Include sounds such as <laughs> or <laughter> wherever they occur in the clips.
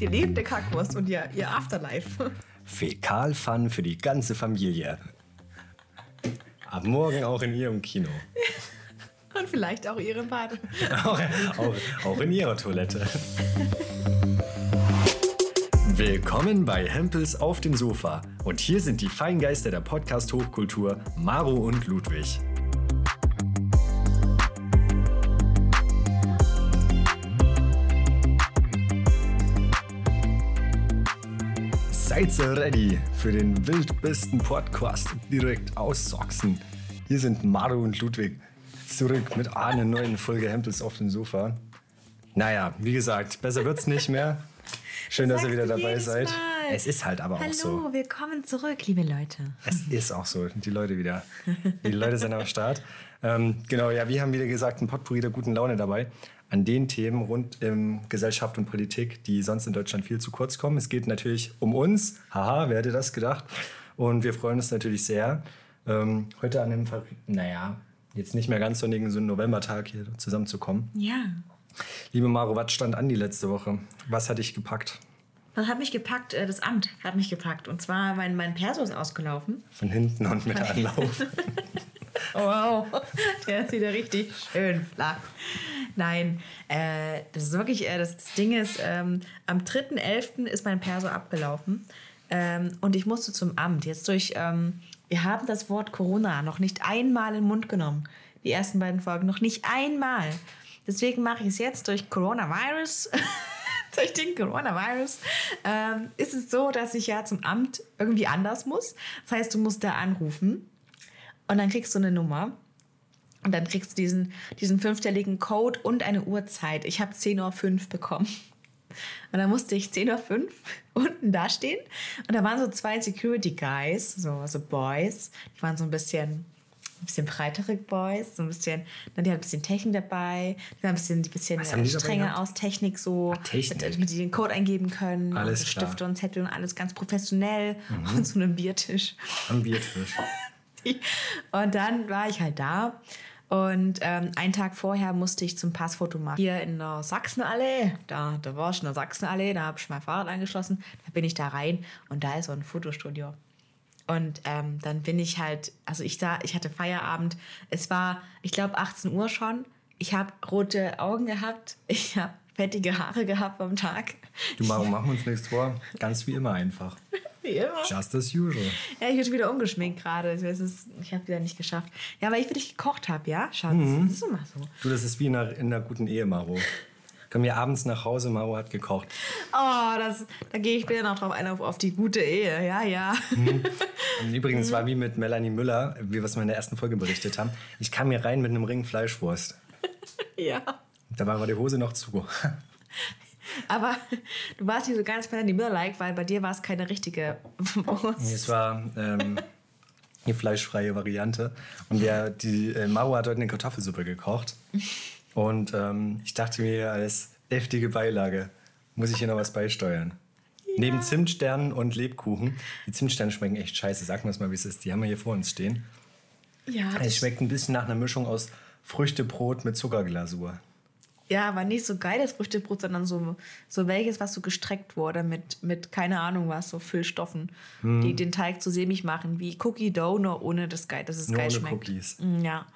Die lebende Kackwurst und ihr, ihr Afterlife. Fäkalfun für die ganze Familie. Ab morgen auch in Ihrem Kino. Und vielleicht auch ihre Bad. auch, auch, auch in Ihrer Toilette. Willkommen bei Hempels auf dem Sofa. Und hier sind die Feingeister der Podcast-Hochkultur, Maro und Ludwig. Seid ihr ready für den wildbesten Podcast direkt aus Sachsen? Hier sind Maro und Ludwig zurück mit einer neuen Folge Hempels auf dem Sofa. Naja, wie gesagt, besser wird's nicht mehr. Schön, dass ihr wieder dabei seid. Mal. Es ist halt aber Hallo, auch so. willkommen zurück, liebe Leute. Es ist auch so. Die Leute wieder. Die Leute sind am Start. Ähm, genau, ja, wir haben wieder gesagt, ein Potpourri der guten Laune dabei. An den Themen rund um Gesellschaft und Politik, die sonst in Deutschland viel zu kurz kommen. Es geht natürlich um uns. Haha, wer hätte das gedacht? Und wir freuen uns natürlich sehr, ähm, heute an dem, naja, jetzt nicht mehr ganz sonnigen so einen Novembertag hier zusammenzukommen. Ja. Liebe Maro, was stand an die letzte Woche? Was hat dich gepackt? Was hat mich gepackt? Äh, Das Amt hat mich gepackt. Und zwar, mein, mein Perso ist ausgelaufen. Von hinten und mit Anlauf. <laughs> Oh, wow, der ist wieder richtig schön flach. Nein, äh, das ist wirklich, äh, das, das Ding ist, ähm, am 3.11. ist mein Perso abgelaufen ähm, und ich musste zum Amt. Jetzt durch, ähm, wir haben das Wort Corona noch nicht einmal in den Mund genommen. Die ersten beiden Folgen noch nicht einmal. Deswegen mache ich es jetzt durch Coronavirus. <laughs> durch den Coronavirus ähm, ist es so, dass ich ja zum Amt irgendwie anders muss. Das heißt, du musst da anrufen und dann kriegst du eine Nummer. Und dann kriegst du diesen, diesen fünfstelligen Code und eine Uhrzeit. Ich habe 10.05 Uhr bekommen. Und dann musste ich 10.05 Uhr <laughs> unten dastehen. Und da waren so zwei Security Guys, so, so Boys. Die waren so ein bisschen, ein bisschen breitere Boys, so ein bisschen, dann die hatten ein bisschen Technik dabei, die waren ein bisschen, die bisschen haben strenger aus Technik, so, Technik. Mit, damit die den Code eingeben können. Alles und. Stifte und Zettel und alles ganz professionell. Mhm. <laughs> Und so einen Biertisch. Am Biertisch. <laughs> <laughs> Und dann war ich halt da. Und ähm, einen Tag vorher musste ich zum Passfoto machen. Hier in der Sachsenallee, da, da war ich in der Sachsenallee, da habe ich mein Fahrrad angeschlossen, da bin ich da rein und da ist so ein Fotostudio. Und ähm, dann bin ich halt, also ich sah, ich hatte Feierabend. Es war, ich glaube, 18 Uhr schon. Ich habe rote Augen gehabt. Ich habe fettige Haare gehabt am Tag. Du, Maro, machen wir uns nichts vor. Ganz wie immer einfach. <laughs> Wie immer. Just as usual. Ja, ich bin wieder ungeschminkt gerade. Ist- Ich habe wieder nicht geschafft. Ja, weil ich für dich gekocht habe, ja, Schatz? Mhm. Das ist immer so. Du, das ist wie in einer, in einer guten Ehe, Maro. Kommen wir abends nach Hause, Maro hat gekocht. Oh, das, da gehe ich später noch drauf ein, auf, auf die gute Ehe. Ja, ja. <laughs> Und übrigens war wie mit Melanie Müller, wie wir es mal in der ersten Folge berichtet haben. Ich kam hier rein mit einem Ring Fleischwurst. ja. Da war aber die Hose noch zu. Aber du warst nicht so ganz bei die Müller-like, weil bei dir war es keine richtige Wurst. Es war ähm, eine fleischfreie Variante. Und der, die äh, Maro hat heute eine Kartoffelsuppe gekocht. Und ähm, ich dachte mir, als deftige Beilage muss ich hier noch was beisteuern. Neben Zimtsternen und Lebkuchen. Die Zimtsterne schmecken echt scheiße. Sag uns mal, wie es ist. Die haben wir hier vor uns stehen. Ja, Es das, schmeckt ein bisschen nach einer Mischung aus Früchtebrot mit Zuckerglasur. Ja, aber nicht so geiles Früchtebrot, sondern so, so welches, was so gestreckt wurde mit, mit keine Ahnung was, so Füllstoffen, Hm. die den Teig zu sämig machen, wie Cookie Dough, nur ohne das geil, dass es Nur geil ohne schmeckt. Cookies. Mm, Ja,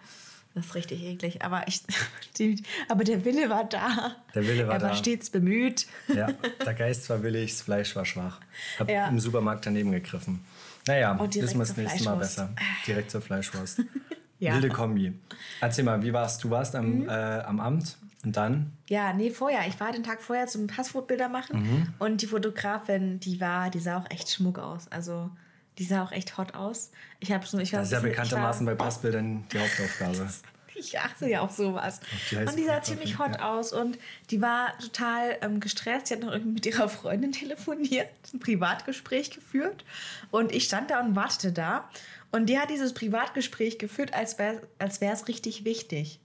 das ist richtig eklig. Aber, ich, <laughs> die, aber der Wille war da. Der Wille war er war da. stets bemüht. Ja, der Geist war willig, das Fleisch war schwach. Hab Ja. im Supermarkt daneben gegriffen. Naja, wissen wir das nächste Mal besser. Direkt zur Fleischwurst. <laughs> Ja. Mhm. Wilde Kombi. Erzähl mal, wie warst du? warst am, äh, am Amt und dann? Ja, nee, vorher. Ich war den Tag vorher zum Passfotobilder machen Mhm. und die Fotografin, die war, die sah auch echt schmuck aus. Also die sah auch echt hot aus. Ich habe schon, ich war Das ist ja bekanntermaßen bei Passbildern die Hauptaufgabe. <laughs> ich achte ja auf sowas. heiße und die sah ziemlich hot ja. aus und die war total ähm, gestresst. Sie hat noch irgendwie mit ihrer Freundin <laughs> telefoniert, ein Privatgespräch geführt und ich stand da und wartete da und die hat dieses Privatgespräch geführt, als wäre als wäre es richtig wichtig.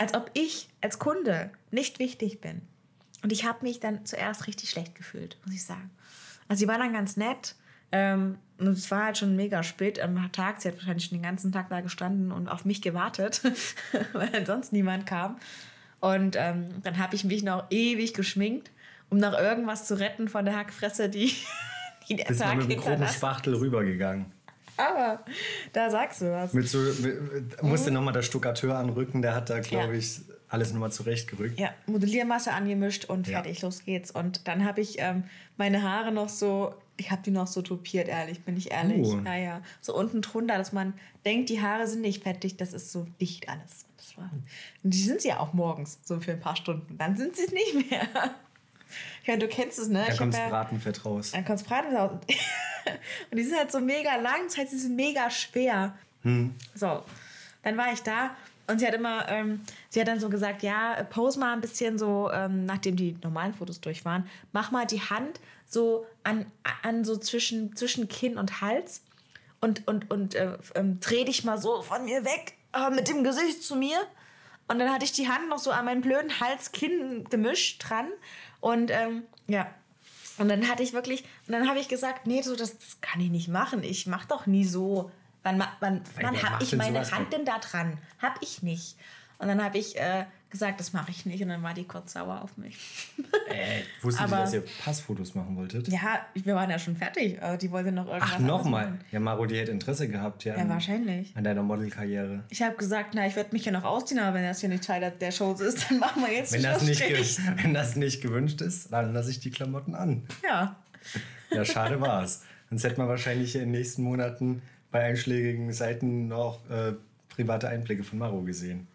Als ob ich als Kunde nicht wichtig bin. Und ich habe mich dann zuerst richtig schlecht gefühlt, muss ich sagen. Also sie war dann ganz nett. Ähm, und es war halt schon mega spät am Tag. Sie hat wahrscheinlich schon den ganzen Tag da gestanden und auf mich gewartet, <laughs> weil sonst niemand kam. Und ähm, dann habe ich mich noch ewig geschminkt um noch irgendwas zu retten von der Hackfresse, die, <laughs> die der Bist Tag mit einem groben. Spachtel rübergegangen. Aber da sagst du was. Mit so, mit, musste nochmal der Stuckateur anrücken, der hat da, glaube Mhm. Ja. ich, alles nochmal zurechtgerückt. Ja, Modelliermasse angemischt und Ja. fertig, los geht's. Und dann habe ich ähm, meine Haare noch so, ich habe die noch so topiert, ehrlich, bin ich ehrlich. Uh. Ja, ja. So unten drunter, dass man denkt, die Haare sind nicht fettig, das ist so dicht alles. Das war, und die sind sie ja auch morgens, so für ein paar Stunden. Dann sind sie es nicht mehr. Meine, du kennst es, ne? Da Ich kommt das ja- Bratenfett raus. Dann kommt Braten raus. <laughs> Und die sind halt so mega lang, das heißt, sie sind mega schwer. So, dann war ich da und sie hat immer, ähm, sie hat dann so gesagt, ja, pose mal ein bisschen so, ähm, nachdem die normalen Fotos durch waren, mach mal die Hand so an, an so zwischen, zwischen Kinn und Hals und, und, und äh, ähm, dreh dich mal so von mir weg äh, mit dem Gesicht zu mir. Und dann hatte ich die Hand noch so an meinen blöden Hals-Kinn-Gemisch dran. Und ähm, ja, und dann hatte ich wirklich, und dann habe ich gesagt, nee, so, das, das kann ich nicht machen. Ich mache doch nie so. Wann, wann, wann habe ich meine? Hand denn da dran? Hab ich nicht. Und dann habe ich äh, gesagt, das mache ich nicht. Und dann war die kurz sauer auf mich. Äh, wusstet ihr, Aber- dass ihr Passfotos machen wolltet? ja, wir waren ja schon fertig. aber Die wollte noch irgendwas Ach, nochmal. Ja, Maro, die hätte Interesse gehabt, ja. Ja, an, wahrscheinlich. an deiner Modelkarriere. Ich habe gesagt, na, ich werde mich ja noch ausziehen, aber wenn das hier nicht Teil der Show ist, dann machen wir jetzt Wenn die das, nicht wenn das nicht gewünscht ist, dann lasse ich die Klamotten an. Ja. Ja, schade war's. Sonst hätte man wahrscheinlich in den nächsten Monaten bei einschlägigen Seiten noch äh, private Einblicke von Maro gesehen.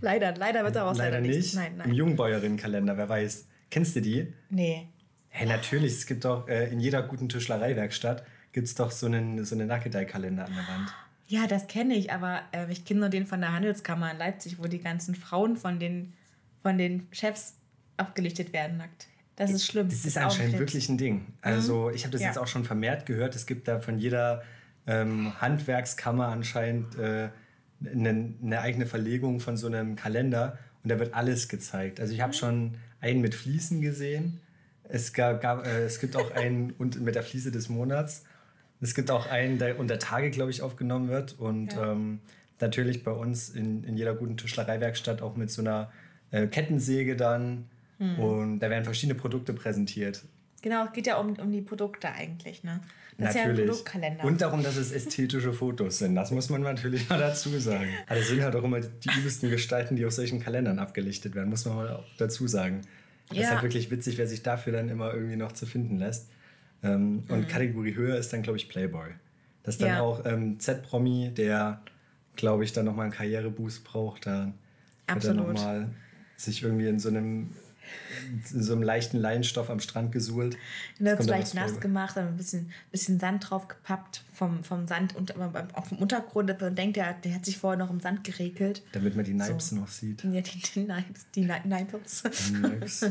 Leider, leider wird daraus Leider nicht. Nein, Im nein. Jungbäuerinnenkalender, wer weiß. Kennst du die? Nee. Hey, natürlich. Es gibt doch äh, in jeder guten Tischlereiwerkstatt gibt es doch so einen, so einen Nackedei-Kalender an der Wand. Ja, das kenne ich, aber äh, ich kenne nur den von der Handelskammer in Leipzig, wo die ganzen Frauen von den, von den Chefs abgelichtet werden nackt. Das ist schlimm. Das ist anscheinend wirklich ein Ding. Also ich habe das Ja. jetzt auch schon vermehrt gehört. Es gibt da von jeder ähm, Handwerkskammer anscheinend äh, eine, eine eigene Verlegung von so einem Kalender und da wird alles gezeigt. Also ich Mhm. habe schon einen mit Fliesen gesehen. Es, gab, gab, äh, es gibt auch <laughs> einen und mit der Fliese des Monats. Es gibt auch einen, der unter Tage, glaube ich, aufgenommen wird. Und Ja. ähm, natürlich bei uns in, in jeder guten Tischlereiwerkstatt auch mit so einer äh, Kettensäge dann. Mhm. Und da werden verschiedene Produkte präsentiert. Genau, es geht ja um, um die Produkte eigentlich, ne? Das ist ja ein Natürlich. Produktkalender. Und darum, dass es ästhetische Fotos sind. Das muss man natürlich <laughs> mal dazu sagen. Aber das sind halt auch immer die übelsten Gestalten, die auf solchen Kalendern abgelichtet werden, muss man mal auch dazu sagen. Das ist Ja. halt wirklich witzig, wer sich dafür dann immer irgendwie noch zu finden lässt. Ähm, und Kategorie höher ist dann, glaube ich, Playboy. Das ist dann Mhm. Ja. auch ähm, Z-Promi, der, glaube ich, dann nochmal einen Karriereboost braucht. Da Absolut. nochmal sich irgendwie in so einem in so einem leichten Leinstoff am Strand gesuhlt. Und dann Jetzt kommt da leicht nass vor. gemacht, dann ein bisschen, bisschen Sand drauf gepappt vom, vom Sand und auch vom Untergrund. Man denkt, der, der hat sich vorher noch im Sand geregelt. Damit man die Nipes So. noch sieht. Ja, die, die Nipes, die Ni- Nipes. <laughs>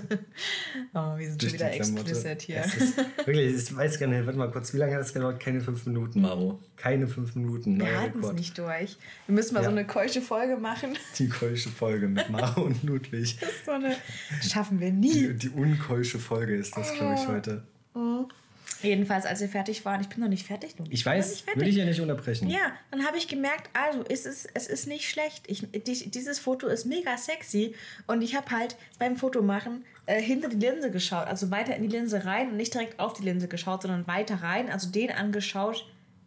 Oh, wir sind durch schon wieder explicit hier. Es ist, <laughs> wirklich, ich weiß gar nicht, warte mal kurz, wie lange hat das gedauert? Keine fünf Minuten, Maro. Keine fünf Minuten. Wir halten es nicht durch. Wir müssen mal Ja. so eine keusche Folge machen. Die keusche Folge mit Maro und Ludwig. So eine schaffen wir nie. Die, die unkeusche Folge ist das, glaube ich, heute. Jedenfalls, als wir fertig waren, ich bin noch nicht fertig. Du. Ich weiß, nicht will fertig. ich ja nicht unterbrechen. Ja, dann habe ich gemerkt, also es ist, es ist nicht schlecht. Ich, die, dieses Foto ist mega sexy und ich habe halt beim Fotomachen äh, hinter die Linse geschaut, also weiter in die Linse rein und nicht direkt auf die Linse geschaut, sondern weiter rein, also den angeschaut,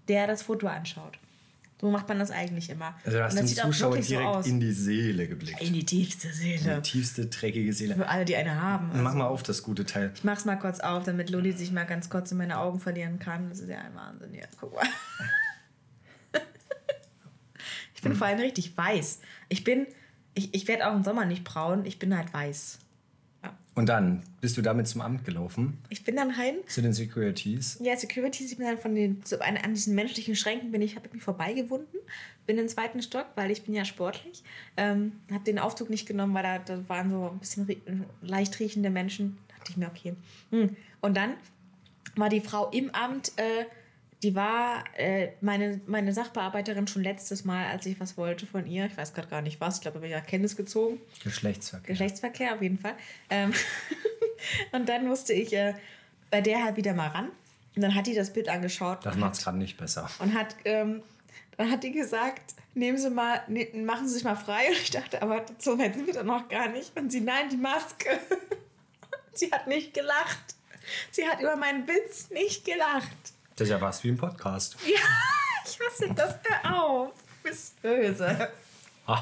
der das Foto anschaut. So macht man das eigentlich immer. Also du hast den Zuschauer so direkt aus. in die Seele geblickt. in die tiefste Die Seele. tiefste, dreckige Seele. Für alle, die eine haben. Also. Mach mal auf das gute Teil. Ich mach's mal kurz auf, damit Loli sich mal ganz kurz in meine Augen verlieren kann. Das ist ja ein Wahnsinn hier. Guck mal. <laughs> Ich bin vor allem richtig weiß. Ich bin, ich, ich werde auch im Sommer nicht braun, ich bin halt weiß. Und dann bist du damit zum Amt gelaufen, Ich bin dann rein. zu den Securities. Ja, Securities, ich bin dann von den, so an, an diesen menschlichen Schränken bin ich, habe ich mich vorbeigewunden, bin in den zweiten Stock, weil ich bin ja sportlich, ähm, habe den Aufzug nicht genommen, weil da, da waren so ein bisschen leicht riechende Menschen. Da dachte ich mir, okay. Hm. Und dann war die Frau im Amt, äh, die war äh, meine, meine Sachbearbeiterin schon letztes Mal, als ich was wollte von ihr. Ich weiß gerade gar nicht was. Ich glaube, ich habe Kenntnis gezogen. Geschlechtsverkehr. Geschlechtsverkehr auf jeden Fall. Ähm, <laughs> und dann musste ich äh, bei der halt wieder mal ran. Und dann hat die das Bild angeschaut Das macht es gerade nicht besser. und hat, ähm, dann hat die gesagt, nehmen Sie mal, ne, machen Sie sich mal frei. Und ich dachte, aber so weit sind wir doch noch gar nicht. Und sie, nein, die Maske. <laughs> Sie hat nicht gelacht. Sie hat über meinen Witz nicht gelacht. Das ist ja was wie ein Podcast. Ja, <laughs> ich hasse das. Hör auf. Du bist böse. <laughs>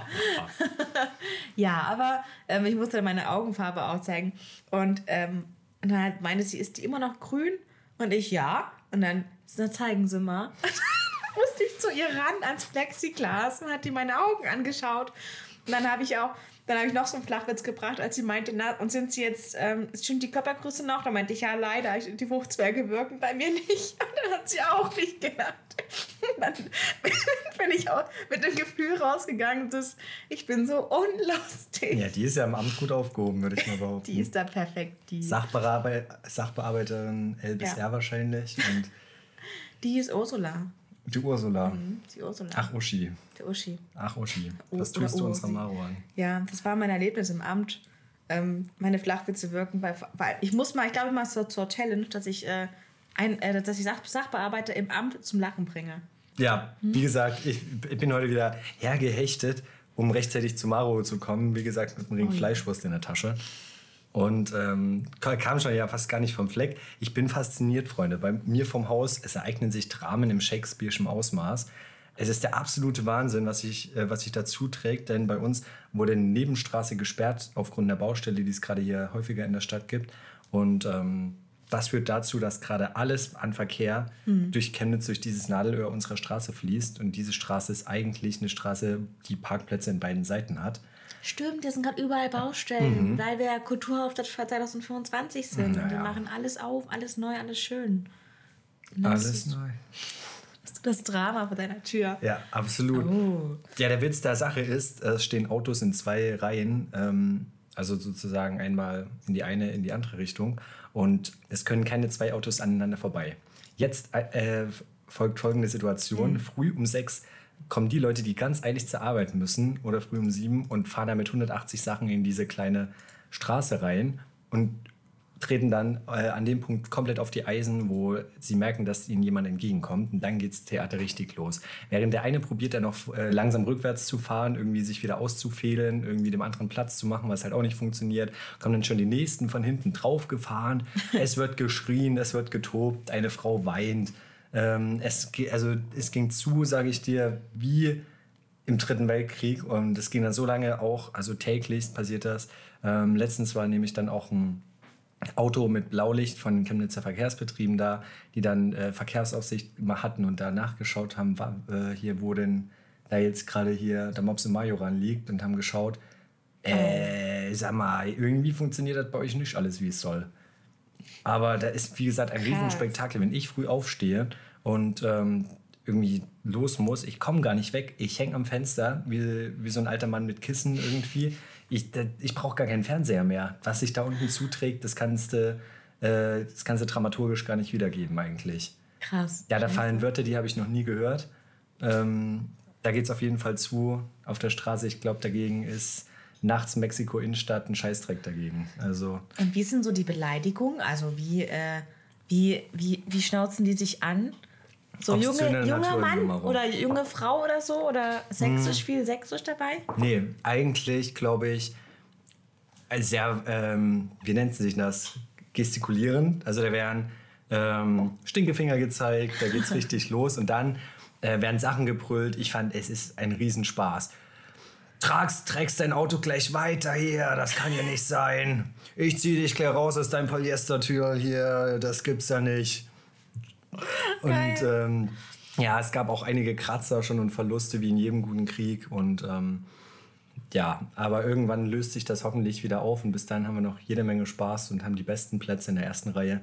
Ja, aber ähm, ich musste meine Augenfarbe auch zeigen. Und, ähm, und dann halt meinte sie, ist die immer noch grün? Und ich, ja. Und dann, na, zeigen Sie mal. <laughs> Dann musste ich zu ihr ran ans Plexiglas und hat die meine Augen angeschaut. Und dann habe ich auch, dann habe ich noch so einen Flachwitz gebracht, als sie meinte, na, und sind sie jetzt, ähm, stimmt die Körpergröße noch? Da meinte ich, ja, leider, die Fruchtzwerge wirken bei mir nicht. <laughs> Und dann hat sie auch nicht gelacht. Dann <laughs> bin ich auch mit dem Gefühl rausgegangen, dass ich bin so unlustig. ja, die ist ja im Amt gut aufgehoben, würde ich mal behaupten. Die ist da perfekt. Die, Sachbearbe Sachbearbeiterin L bis Ja. R wahrscheinlich. Und die ist Ursula. Die Ursula. Mhm, Die Ursula. Ach, Uschi. Die Uschi. Ach, Uschi. Was oder tust du unserer Ursi. Maro an? Ja, das war mein Erlebnis im Amt. Ähm, meine Flachwitze wirken bei, bei. Ich muss mal, ich glaube mal zur, zur Challenge, dass ich, äh, ein, äh, dass ich Sach, Sachbearbeiter im Amt zum Lachen bringe. Ja, wie gesagt, ich, ich bin heute wieder hergehechtet, um rechtzeitig zu Maro zu kommen. Wie gesagt, mit einem Ring Fleischwurst in der Tasche. Und ähm, ka- kam schon ja fast gar nicht vom Fleck. Ich bin fasziniert, Freunde. Bei mir vom Haus, es ereignen sich Dramen im Shakespeare'schen Ausmaß. Es ist der absolute Wahnsinn, was sich äh, was sich dazu trägt, denn bei uns wurde eine Nebenstraße gesperrt aufgrund der Baustelle, die es gerade hier häufiger in der Stadt gibt. Und ähm, das führt dazu, dass gerade alles an Verkehr durch Chemnitz, durch dieses Nadelöhr unserer Straße fließt. Und diese Straße ist eigentlich eine Straße, die Parkplätze in beiden Seiten hat. Stimmt, da sind gerade überall Baustellen, weil wir Kulturhauptstadt 2025 sind. Und wir Naja. machen alles auf, alles neu, alles schön. Alles neu. Hast du das Drama vor deiner Tür? Ja, absolut. Oh. Ja, der Witz der Sache ist, es stehen Autos in zwei Reihen, ähm, also sozusagen einmal in die eine, in die andere Richtung. Und es können keine zwei Autos aneinander vorbei. Jetzt äh, folgt folgende Situation. Früh um sechs kommen die Leute, die ganz eilig zur Arbeit müssen, oder früh um sieben und fahren da mit 180 Sachen in diese kleine Straße rein und treten dann äh, an dem Punkt komplett auf die Eisen, wo sie merken, dass ihnen jemand entgegenkommt. Und dann geht's Theater richtig los. Während der eine probiert dann noch äh, langsam rückwärts zu fahren, irgendwie sich wieder auszufehlen, irgendwie dem anderen Platz zu machen, was halt auch nicht funktioniert, kommen dann schon die nächsten von hinten drauf gefahren. <laughs> es wird geschrien, es wird getobt, eine Frau weint. Ähm, es, also, es ging zu, sage ich dir, wie im Dritten Weltkrieg und das ging dann so lange auch, also täglich passiert das. Ähm, letztens war nämlich dann auch ein Auto mit Blaulicht von den Chemnitzer Verkehrsbetrieben da, die dann äh, Verkehrsaufsicht immer hatten und da nachgeschaut haben, wa- äh, hier wo denn da jetzt gerade hier der Mops im Majoran liegt und haben geschaut, äh, sag mal, irgendwie funktioniert das bei euch nicht alles, wie es soll. Aber da ist, wie gesagt, ein. Riesenspektakel. Wenn ich früh aufstehe und ähm, irgendwie los muss, ich komme gar nicht weg. Ich hänge am Fenster wie, wie so ein alter Mann mit Kissen irgendwie. Ich, da- ich brauche gar keinen Fernseher mehr. Was sich da unten zuträgt, das kannst du, äh, das kannst du dramaturgisch gar nicht wiedergeben eigentlich. Krass. Ja, da fallen Wörter, die habe ich noch nie gehört. Ähm, da geht es auf jeden Fall zu auf der Straße. Ich glaube, dagegen ist nachts Mexiko-Innenstadt ein Scheißdreck dagegen. Also Und wie sind so die Beleidigungen? Also wie, äh, wie, wie, wie schnauzen die sich an? So junge, junger Mann oder junge Frau oder so? Oder sächsisch, viel sächsisch dabei? Nee, eigentlich glaube ich äh, sehr, ähm, wie nennt sich das? Gestikulieren. Also da werden ähm, Stinkefinger gezeigt, da geht's <laughs> richtig los und dann äh, werden Sachen gebrüllt. Ich fand, es ist ein Riesenspaß. Tragst, trägst dein Auto gleich weiter hier, das kann ja nicht sein. Ich zieh dich gleich raus aus deinem Polyestertür hier, das gibt's ja nicht. Und ähm, ja, es gab auch einige Kratzer schon und Verluste wie in jedem guten Krieg. Und ähm, ja, aber irgendwann löst sich das hoffentlich wieder auf und bis dahin haben wir noch jede Menge Spaß und haben die besten Plätze in der ersten Reihe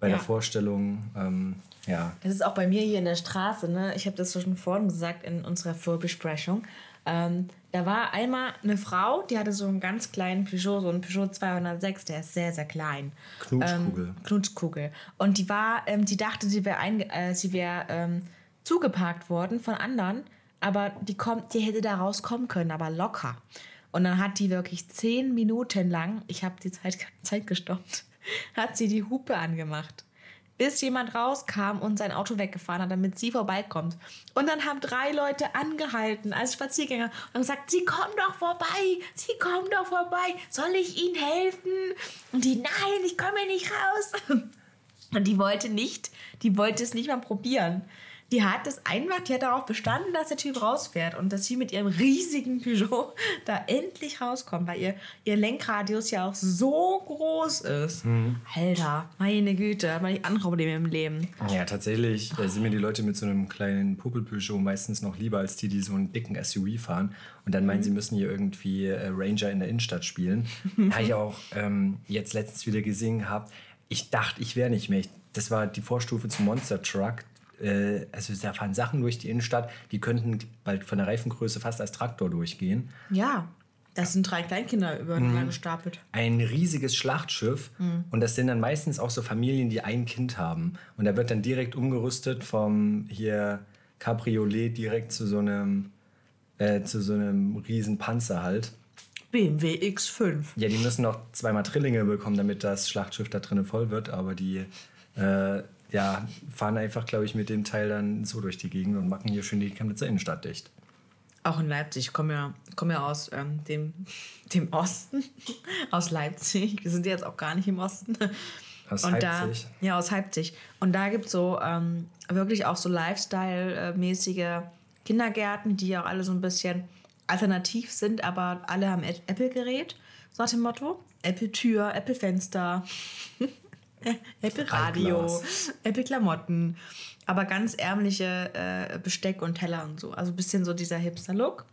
bei Ja. der Vorstellung. Ähm, ja, Das ist auch bei mir hier in der Straße. Ne? Ich habe das schon vorhin gesagt in unserer Vorbesprechung. Ähm, da war einmal eine Frau, die hatte so einen ganz kleinen Peugeot, so einen Peugeot 206, der ist sehr, sehr klein. Knutschkugel. Ähm, Knutschkugel. Und die war, ähm, die dachte, sie wäre äh, sie wär, ähm, zugeparkt worden von anderen, aber die, kommt, die hätte da rauskommen können, aber locker. Und dann hat die wirklich zehn Minuten lang, ich habe die Zeit, <laughs> Zeit gestoppt, hat sie die Hupe angemacht. Bis jemand rauskam und sein Auto weggefahren hat, damit sie vorbeikommt. Und dann haben drei Leute angehalten als Spaziergänger und gesagt, sie kommen doch vorbei, sie kommen doch vorbei, soll ich ihnen helfen? Und die, nein, ich komme nicht raus. <laughs> Und die wollte nicht, die wollte es nicht mal probieren. Die hat das einfach, die hat darauf bestanden, dass der Typ rausfährt und dass sie mit ihrem riesigen Peugeot <laughs> da endlich rauskommt, weil ihr, ihr Lenkradius ja auch so groß ist. Mhm. Alter, meine Güte, hat man nicht andere Probleme im Leben. Ja, tatsächlich da sind mir die Leute mit so einem kleinen Popel-Peugeot meistens noch lieber als die, die so einen dicken SUV fahren und dann meinen, sie müssen hier irgendwie äh, Ranger in der Innenstadt spielen. <laughs> Habe ich auch ähm, jetzt letztens wieder gesehen habe. Ich dachte, ich wäre nicht mehr. Ich, das war die Vorstufe zum Monster Truck. Äh, also da fahren Sachen durch die Innenstadt, die könnten bald von der Reifengröße fast als Traktor durchgehen. Ja, das sind drei Kleinkinder übereinander gestapelt. ein riesiges Schlachtschiff und das sind dann meistens auch so Familien, die ein Kind haben und da wird dann direkt umgerüstet vom hier Cabriolet direkt zu so einem äh, zu so einem riesen Panzer halt. BMW X5. Ja, die müssen noch zweimal Trillinge bekommen, damit das Schlachtschiff da drinnen voll wird, aber die äh, ja, fahren einfach, glaube ich, mit dem Teil dann so durch die Gegend und machen hier schön die Chemnitzer Innenstadt dicht. Auch in Leipzig. Ich komme ja, komme ja aus ähm, dem, dem Osten, <laughs> aus Leipzig. Wir sind jetzt auch gar nicht im Osten. Aus und Leipzig? Da, ja, aus Leipzig. Und da gibt es so ähm, wirklich auch so Lifestyle-mäßige Kindergärten, die auch alle so ein bisschen alternativ sind, aber alle haben Apple-Gerät, so nach dem Motto. Apple-Tür, Apple-Fenster, <laughs> <laughs> Apple-Radio, Altglas. Apple-Klamotten, aber ganz ärmliche äh, Besteck und Teller und so. Also ein bisschen so dieser Hipster-Look.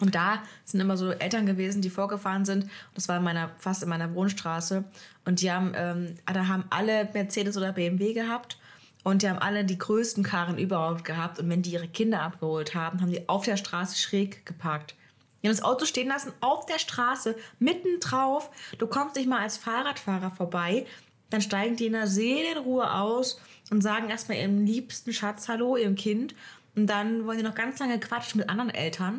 Und da sind immer so Eltern gewesen, die vorgefahren sind. Das war in meiner, fast in meiner Wohnstraße. Und die haben, ähm, da haben alle Mercedes oder BMW gehabt. Und die haben alle die größten Karren überhaupt gehabt. Und wenn die ihre Kinder abgeholt haben, haben die auf der Straße schräg geparkt. Die haben das Auto stehen lassen, auf der Straße, mitten drauf. Du kommst nicht mal als Fahrradfahrer vorbei. Dann steigen die in der Seelenruhe aus und sagen erstmal ihrem liebsten Schatz Hallo, ihrem Kind. Und dann wollen die noch ganz lange quatschen mit anderen Eltern.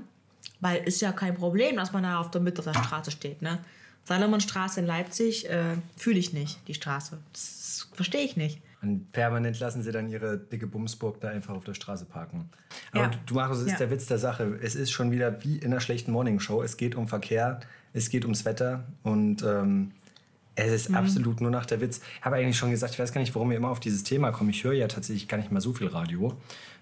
Weil ist ja kein Problem, dass man da auf der Mitte der Straße steht. Ne? Salomonstraße in Leipzig äh, fühle ich nicht, die Straße. Das verstehe ich nicht. Und permanent lassen sie dann ihre dicke Bumsburg da einfach auf der Straße parken. Aber Ja. du, Markus, es ist Ja. der Witz der Sache. Es ist schon wieder wie in einer schlechten Morningshow. Es geht um Verkehr, es geht ums Wetter und ähm, es ist Mhm. absolut nur nach der Witz. Ich habe eigentlich schon gesagt, ich weiß gar nicht, warum wir immer auf dieses Thema kommen. Ich höre ja tatsächlich gar nicht mal so viel Radio.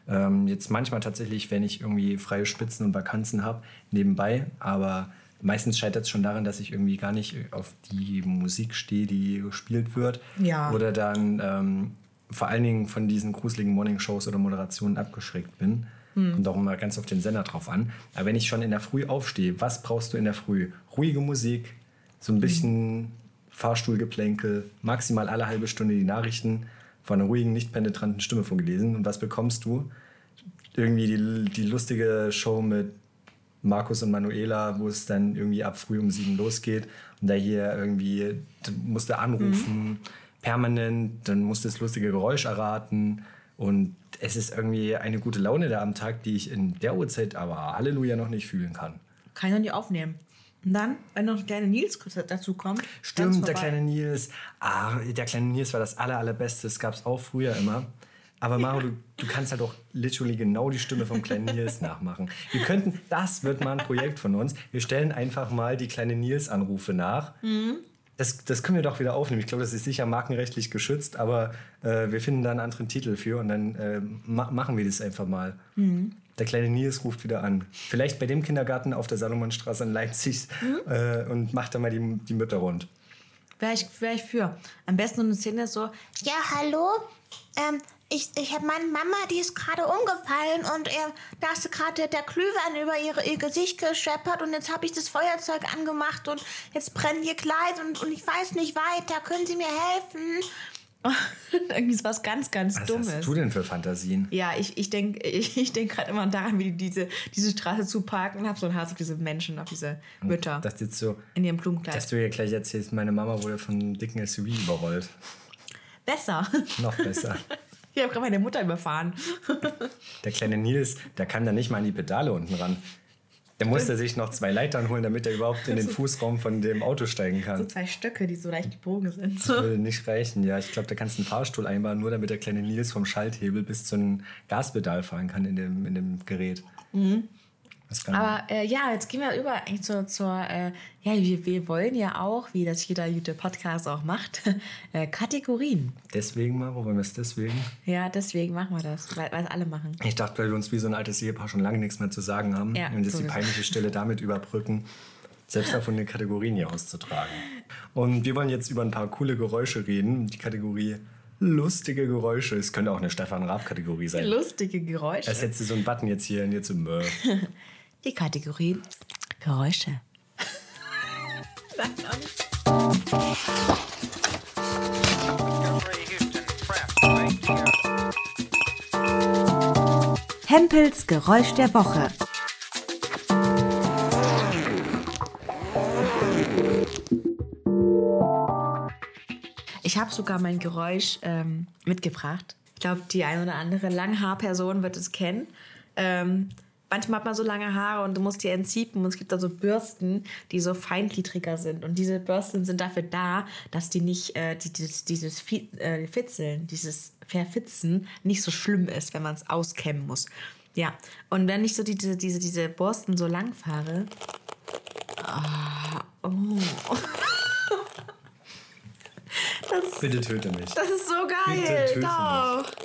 Ähm, jetzt manchmal tatsächlich, wenn ich irgendwie freie Spitzen und Vakanzen habe, nebenbei. Aber meistens scheitert es schon daran, dass ich irgendwie gar nicht auf die Musik stehe, die gespielt wird. Ja. Oder dann ähm, vor allen Dingen von diesen gruseligen Morningshows oder Moderationen abgeschreckt bin. Kommt auch immer ganz auf den Sender drauf an. Aber wenn ich schon in der Früh aufstehe, was brauchst du in der Früh? Ruhige Musik, so ein bisschen Fahrstuhlgeplänkel, maximal alle halbe Stunde die Nachrichten von einer ruhigen, nicht penetranten Stimme vorgelesen. Und was bekommst du? Irgendwie die, die lustige Show mit Markus und Manuela, wo es dann irgendwie ab früh um sieben losgeht und da hier irgendwie musste anrufen, permanent, dann musste das lustige Geräusch erraten und es ist irgendwie eine gute Laune da am Tag, die ich in der Uhrzeit aber Halleluja noch nicht fühlen kann. Kann ich noch nicht aufnehmen. Und dann, wenn noch der kleine Nils dazu kommt. Stimmt, der kleine Nils. Ah, der kleine Nils war das aller, allerbeste. Das gab es auch früher immer. Aber Maro, du, du kannst halt auch literally genau die Stimme vom kleinen Nils nachmachen. Wir könnten, das wird mal ein Projekt von uns. Wir stellen einfach mal die kleine Nils-Anrufe nach. Das, das können wir doch wieder aufnehmen. Ich glaube, das ist sicher markenrechtlich geschützt, aber äh, wir finden da einen anderen Titel für und dann äh, ma machen wir das einfach mal. Der kleine Nils ruft wieder an. Vielleicht bei dem Kindergarten auf der Salomonstraße in Leipzig äh, und macht da mal die, die Mütter rund. Wäre ich, wär ich für. Am besten eine Szene so, Ja, hallo? Ähm, ich, ich habe meine Mama, die ist gerade umgefallen und äh, da ist gerade der Glühwein über ihre, ihr Gesicht gescheppert und jetzt habe ich das Feuerzeug angemacht und jetzt brennt ihr Kleid und, und ich weiß nicht weiter. Können Sie mir helfen? <laughs> irgendwie ist was ganz, ganz Was Dummes. hast du denn für Fantasien? Ja, ich, ich denke ich, ich denk gerade immer daran, wie die diese, diese Straße zu parken und habe so ein Hass auf diese Menschen, auf diese Mütter Das jetzt so, in ihrem Blumenkleid. dass du ja gleich erzählst, meine Mama wurde von einem dicken SUV überrollt. Besser. Noch besser. <laughs> Ich habe gerade meine Mutter überfahren. Der kleine Nils, der kann da nicht mal an die Pedale unten ran. Der musste sich noch zwei Leitern holen, damit er überhaupt in den Fußraum von dem Auto steigen So kann. zwei Stöcke, die so leicht gebogen sind. So. Würde nicht reichen, ja. Ich glaube, da kannst du einen Fahrstuhl einbauen, nur damit der kleine Nils vom Schalthebel bis zu einem Gaspedal fahren kann in dem, in dem Gerät. Das kann Aber äh, ja, jetzt gehen wir über eigentlich zur, zur äh, ja, wir, wir wollen ja auch, wie das jeder gute Podcast auch macht, <laughs> äh, Kategorien. deswegen mal, wo wollen wir es deswegen? Ja, deswegen machen wir das, weil weil es alle machen. Ich dachte, weil wir uns wie so ein altes Ehepaar schon lange nichts mehr zu sagen haben Ja, und jetzt die sowieso. peinliche Stelle damit überbrücken, selbst davon die Kategorien hier auszutragen. Und wir wollen jetzt über ein paar coole Geräusche reden. Die Kategorie lustige Geräusche. Es könnte auch eine Stefan Raab-Kategorie sein. Lustige Geräusche. Als hättest du so einen Button jetzt hier und jetzt so. Die Kategorie Geräusche. Hempels Geräusch der Woche. Ich habe sogar mein Geräusch ähm, mitgebracht. Ich glaube, die ein oder andere Langhaarperson wird es kennen. Ähm, manchmal hat man so lange Haare und du musst die entziepen und es gibt da so Bürsten, die so feingliedriger sind. Und diese Bürsten sind dafür da, dass die nicht, äh, die, dieses, dieses äh, Fitzeln, dieses Verfitzen nicht so schlimm ist, wenn man es auskämmen muss. Ja, und wenn ich so die, diese, diese, diese Borsten so lang fahre. Ah, oh. <laughs> Bitte töte mich. Das ist so geil. Bitte töte mich.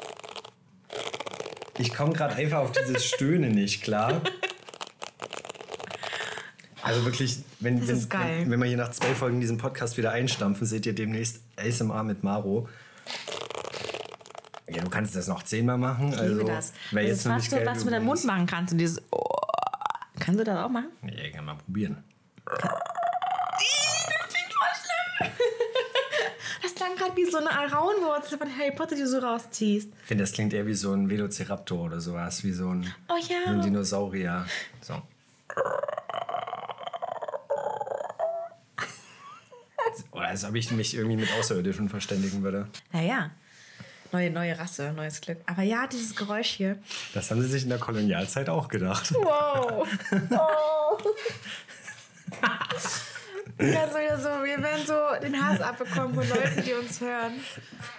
Ich komme gerade einfach auf dieses Stöhnen nicht klar. Also wirklich, wenn, wenn, wenn, wenn wir hier nach zwei Folgen diesen Podcast wieder einstampfen, seht ihr demnächst ASMR mit Maro. Ja, du kannst das noch zehnmal machen. Ich also, liebe das. Wer das jetzt ist noch fast so, was du mit deinem Mund machen kannst. Und dieses oh. Kannst du das auch machen? Ja, ich kann mal probieren. Das klingt voll schlimm. Das klang gerade wie so eine Raunwurzel von Harry Potter, die du so rausziehst. Ich finde, das klingt eher wie so ein Velociraptor oder sowas, wie so ein, Oh ja. ein Dinosaurier. So. Oder als ob ich mich irgendwie mit Außerirdischen verständigen würde. Naja. Neue, neue Rasse, neues Glück. Aber ja, dieses Geräusch hier. Das haben sie sich in der Kolonialzeit auch gedacht. Wow. <laughs> Oh. <laughs> Ja, so, ja, so, wir werden so den Hass abbekommen von Leuten, die uns hören.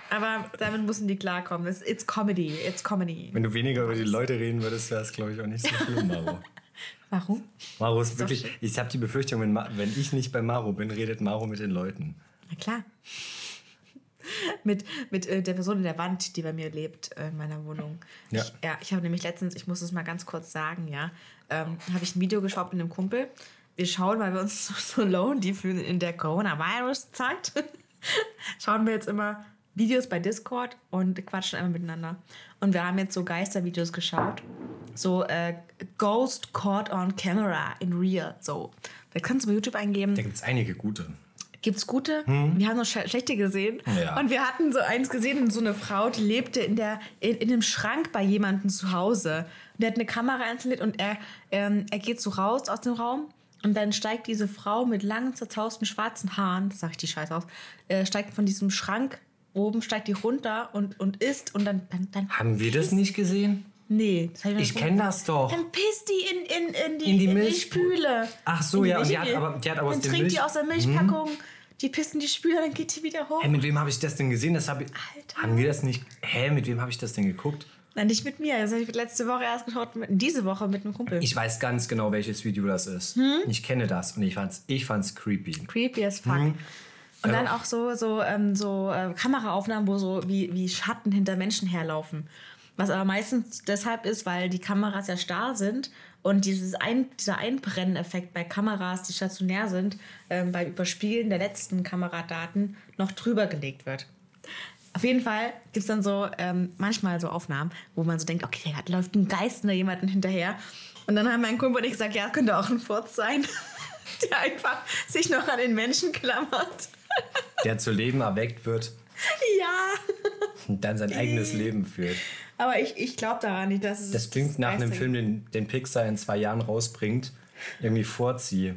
Aber damit müssen die klarkommen. It's, it's Comedy. It's Comedy. Wenn du weniger über die Leute reden würdest, wäre es, glaube ich, auch nicht so schlimm, Maro. <laughs> Warum? Maro ist doch wirklich. Ich habe die Befürchtung, wenn, wenn ich nicht bei Maro bin, redet Maro mit den Leuten. Na klar. <laughs> mit mit äh, der Person in der Wand, die bei mir lebt, äh, in meiner Wohnung. Ja. Ich, ja, ich habe nämlich letztens, ich muss es mal ganz kurz sagen, ja, ähm, habe ich ein Video geschaut mit einem Kumpel. Wir schauen, weil wir uns <laughs> so, lonely fühlen in der Coronavirus-Zeit, <laughs> schauen wir jetzt immer Videos bei Discord und quatschen einfach miteinander. Und wir haben jetzt so Geistervideos geschaut. So äh, Ghost Caught on Camera in Real. So. Da kannst du bei YouTube eingeben. Da gibt es einige gute. Gibt's gute? Wir haben noch sch schlechte gesehen. Ja. Und wir hatten so eins gesehen, so eine Frau, die lebte in, der, in, in einem Schrank bei jemandem zu Hause. Und der hat eine Kamera installiert und er, ähm, er geht so raus aus dem Raum. Und dann steigt diese Frau mit langen, zerzausten schwarzen Haaren, das sag ich die Scheiße aus, äh, steigt von diesem Schrank oben, steigt die runter und, und isst. Und dann, dann, dann Haben wir das nicht gesehen? Nee, das Ich nicht kenne das doch. dann pisst die in, in, in, die, In die die Milch- Spüle. Ach so, die ja, und die Milch- hat aber- die hat aber aus Dann der trinkt die Milch- aus der Milchpackung, die pisst in die Spüle, dann geht die wieder hoch. Hä, mit wem habe ich das denn gesehen? Das hab ich, Alter. haben wir das nicht? Hä, mit wem habe ich das denn geguckt? Nein, nicht mit mir. Das habe ich letzte Woche erst geschaut, mit, diese Woche mit einem Kumpel. Ich weiß ganz genau, welches Video das ist. Hm? Ich kenne das und ich fand's, ich fand's creepy. Creepy as fuck. Mhm. Und dann auch so, so, ähm, so äh, Kameraaufnahmen, wo so wie, wie Schatten hinter Menschen herlaufen. Was aber meistens deshalb ist, weil die Kameras ja starr sind und dieses Ein dieser Einbrenneffekt bei Kameras, die stationär sind, ähm, beim Überspielen der letzten Kameradaten noch drüber gelegt wird. Auf jeden Fall gibt es dann so ähm, manchmal so Aufnahmen, wo man so denkt, okay, da läuft ein Geist oder jemanden hinterher. Und dann haben mein Kumpel und ich gesagt, ja, könnte auch ein Furz sein, <laughs> der einfach sich noch an den Menschen klammert. <laughs> Der zu Leben erweckt wird ja. und dann sein eigenes <laughs> Leben führt. Aber ich, ich glaube daran nicht, dass es. Das klingt nach einem Film, den, den Pixar in zwei Jahren rausbringt. Irgendwie Vorzieh.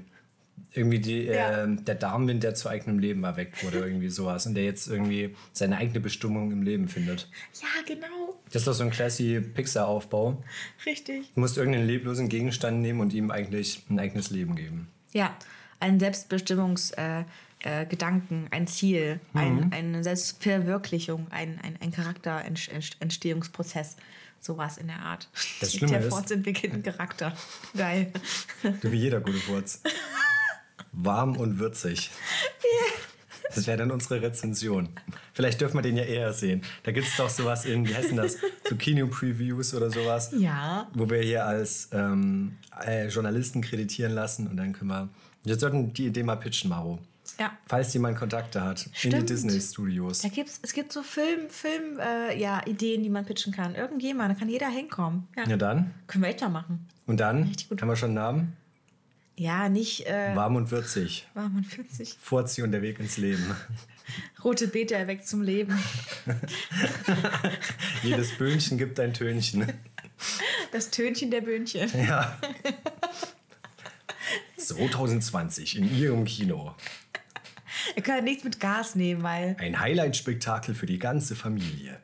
Irgendwie die, Ja. äh, der Darmwind, der zu eigenem Leben erweckt wurde, irgendwie sowas. Und der jetzt irgendwie seine eigene Bestimmung im Leben findet. Ja, genau. Das ist doch so ein classy Pixar-Aufbau. Richtig. Du musst irgendeinen leblosen Gegenstand nehmen und ihm eigentlich ein eigenes Leben geben. Ja, ein Selbstbestimmungs- äh, äh, ein Ziel, ein, eine Selbstverwirklichung, ein, ein, ein Charakterentstehungsprozess. Sowas in der Art. Das Schlimme der ist- fortentwickelten Charakter. Geil. Du wie jeder gute Furz. <laughs> Warm und würzig. Das wäre dann unsere Rezension. Vielleicht dürfen wir den ja eher sehen. Da gibt es doch sowas in, wie heißen das, so Kino-Previews oder sowas. Ja. Wo wir hier als ähm, äh, Journalisten kreditieren lassen und dann können wir. Wir sollten die Idee mal pitchen, Maro. Ja. Falls jemand Kontakte hat in die Stimmt. Disney-Studios. Da gibt's, es gibt so Film, Film äh, ja, Ideen, die man pitchen kann. Irgendjemand, da kann jeder hinkommen. Ja. Ja, dann. Können wir echt mal machen. Und dann Richtig gut. haben wir schon einen Namen. Ja, nicht äh, Warm und würzig. war man 40. Furzi und der Weg ins Leben. <laughs> Rote Beete erweckt zum Leben. <laughs> Jedes Böhnchen gibt ein Tönchen. Das Tönchen der Böhnchen. <laughs> Ja. 2020 in Ihrem Kino. Ihr könnt nichts mit Gas nehmen, weil Ein Highlight-Spektakel für die ganze Familie.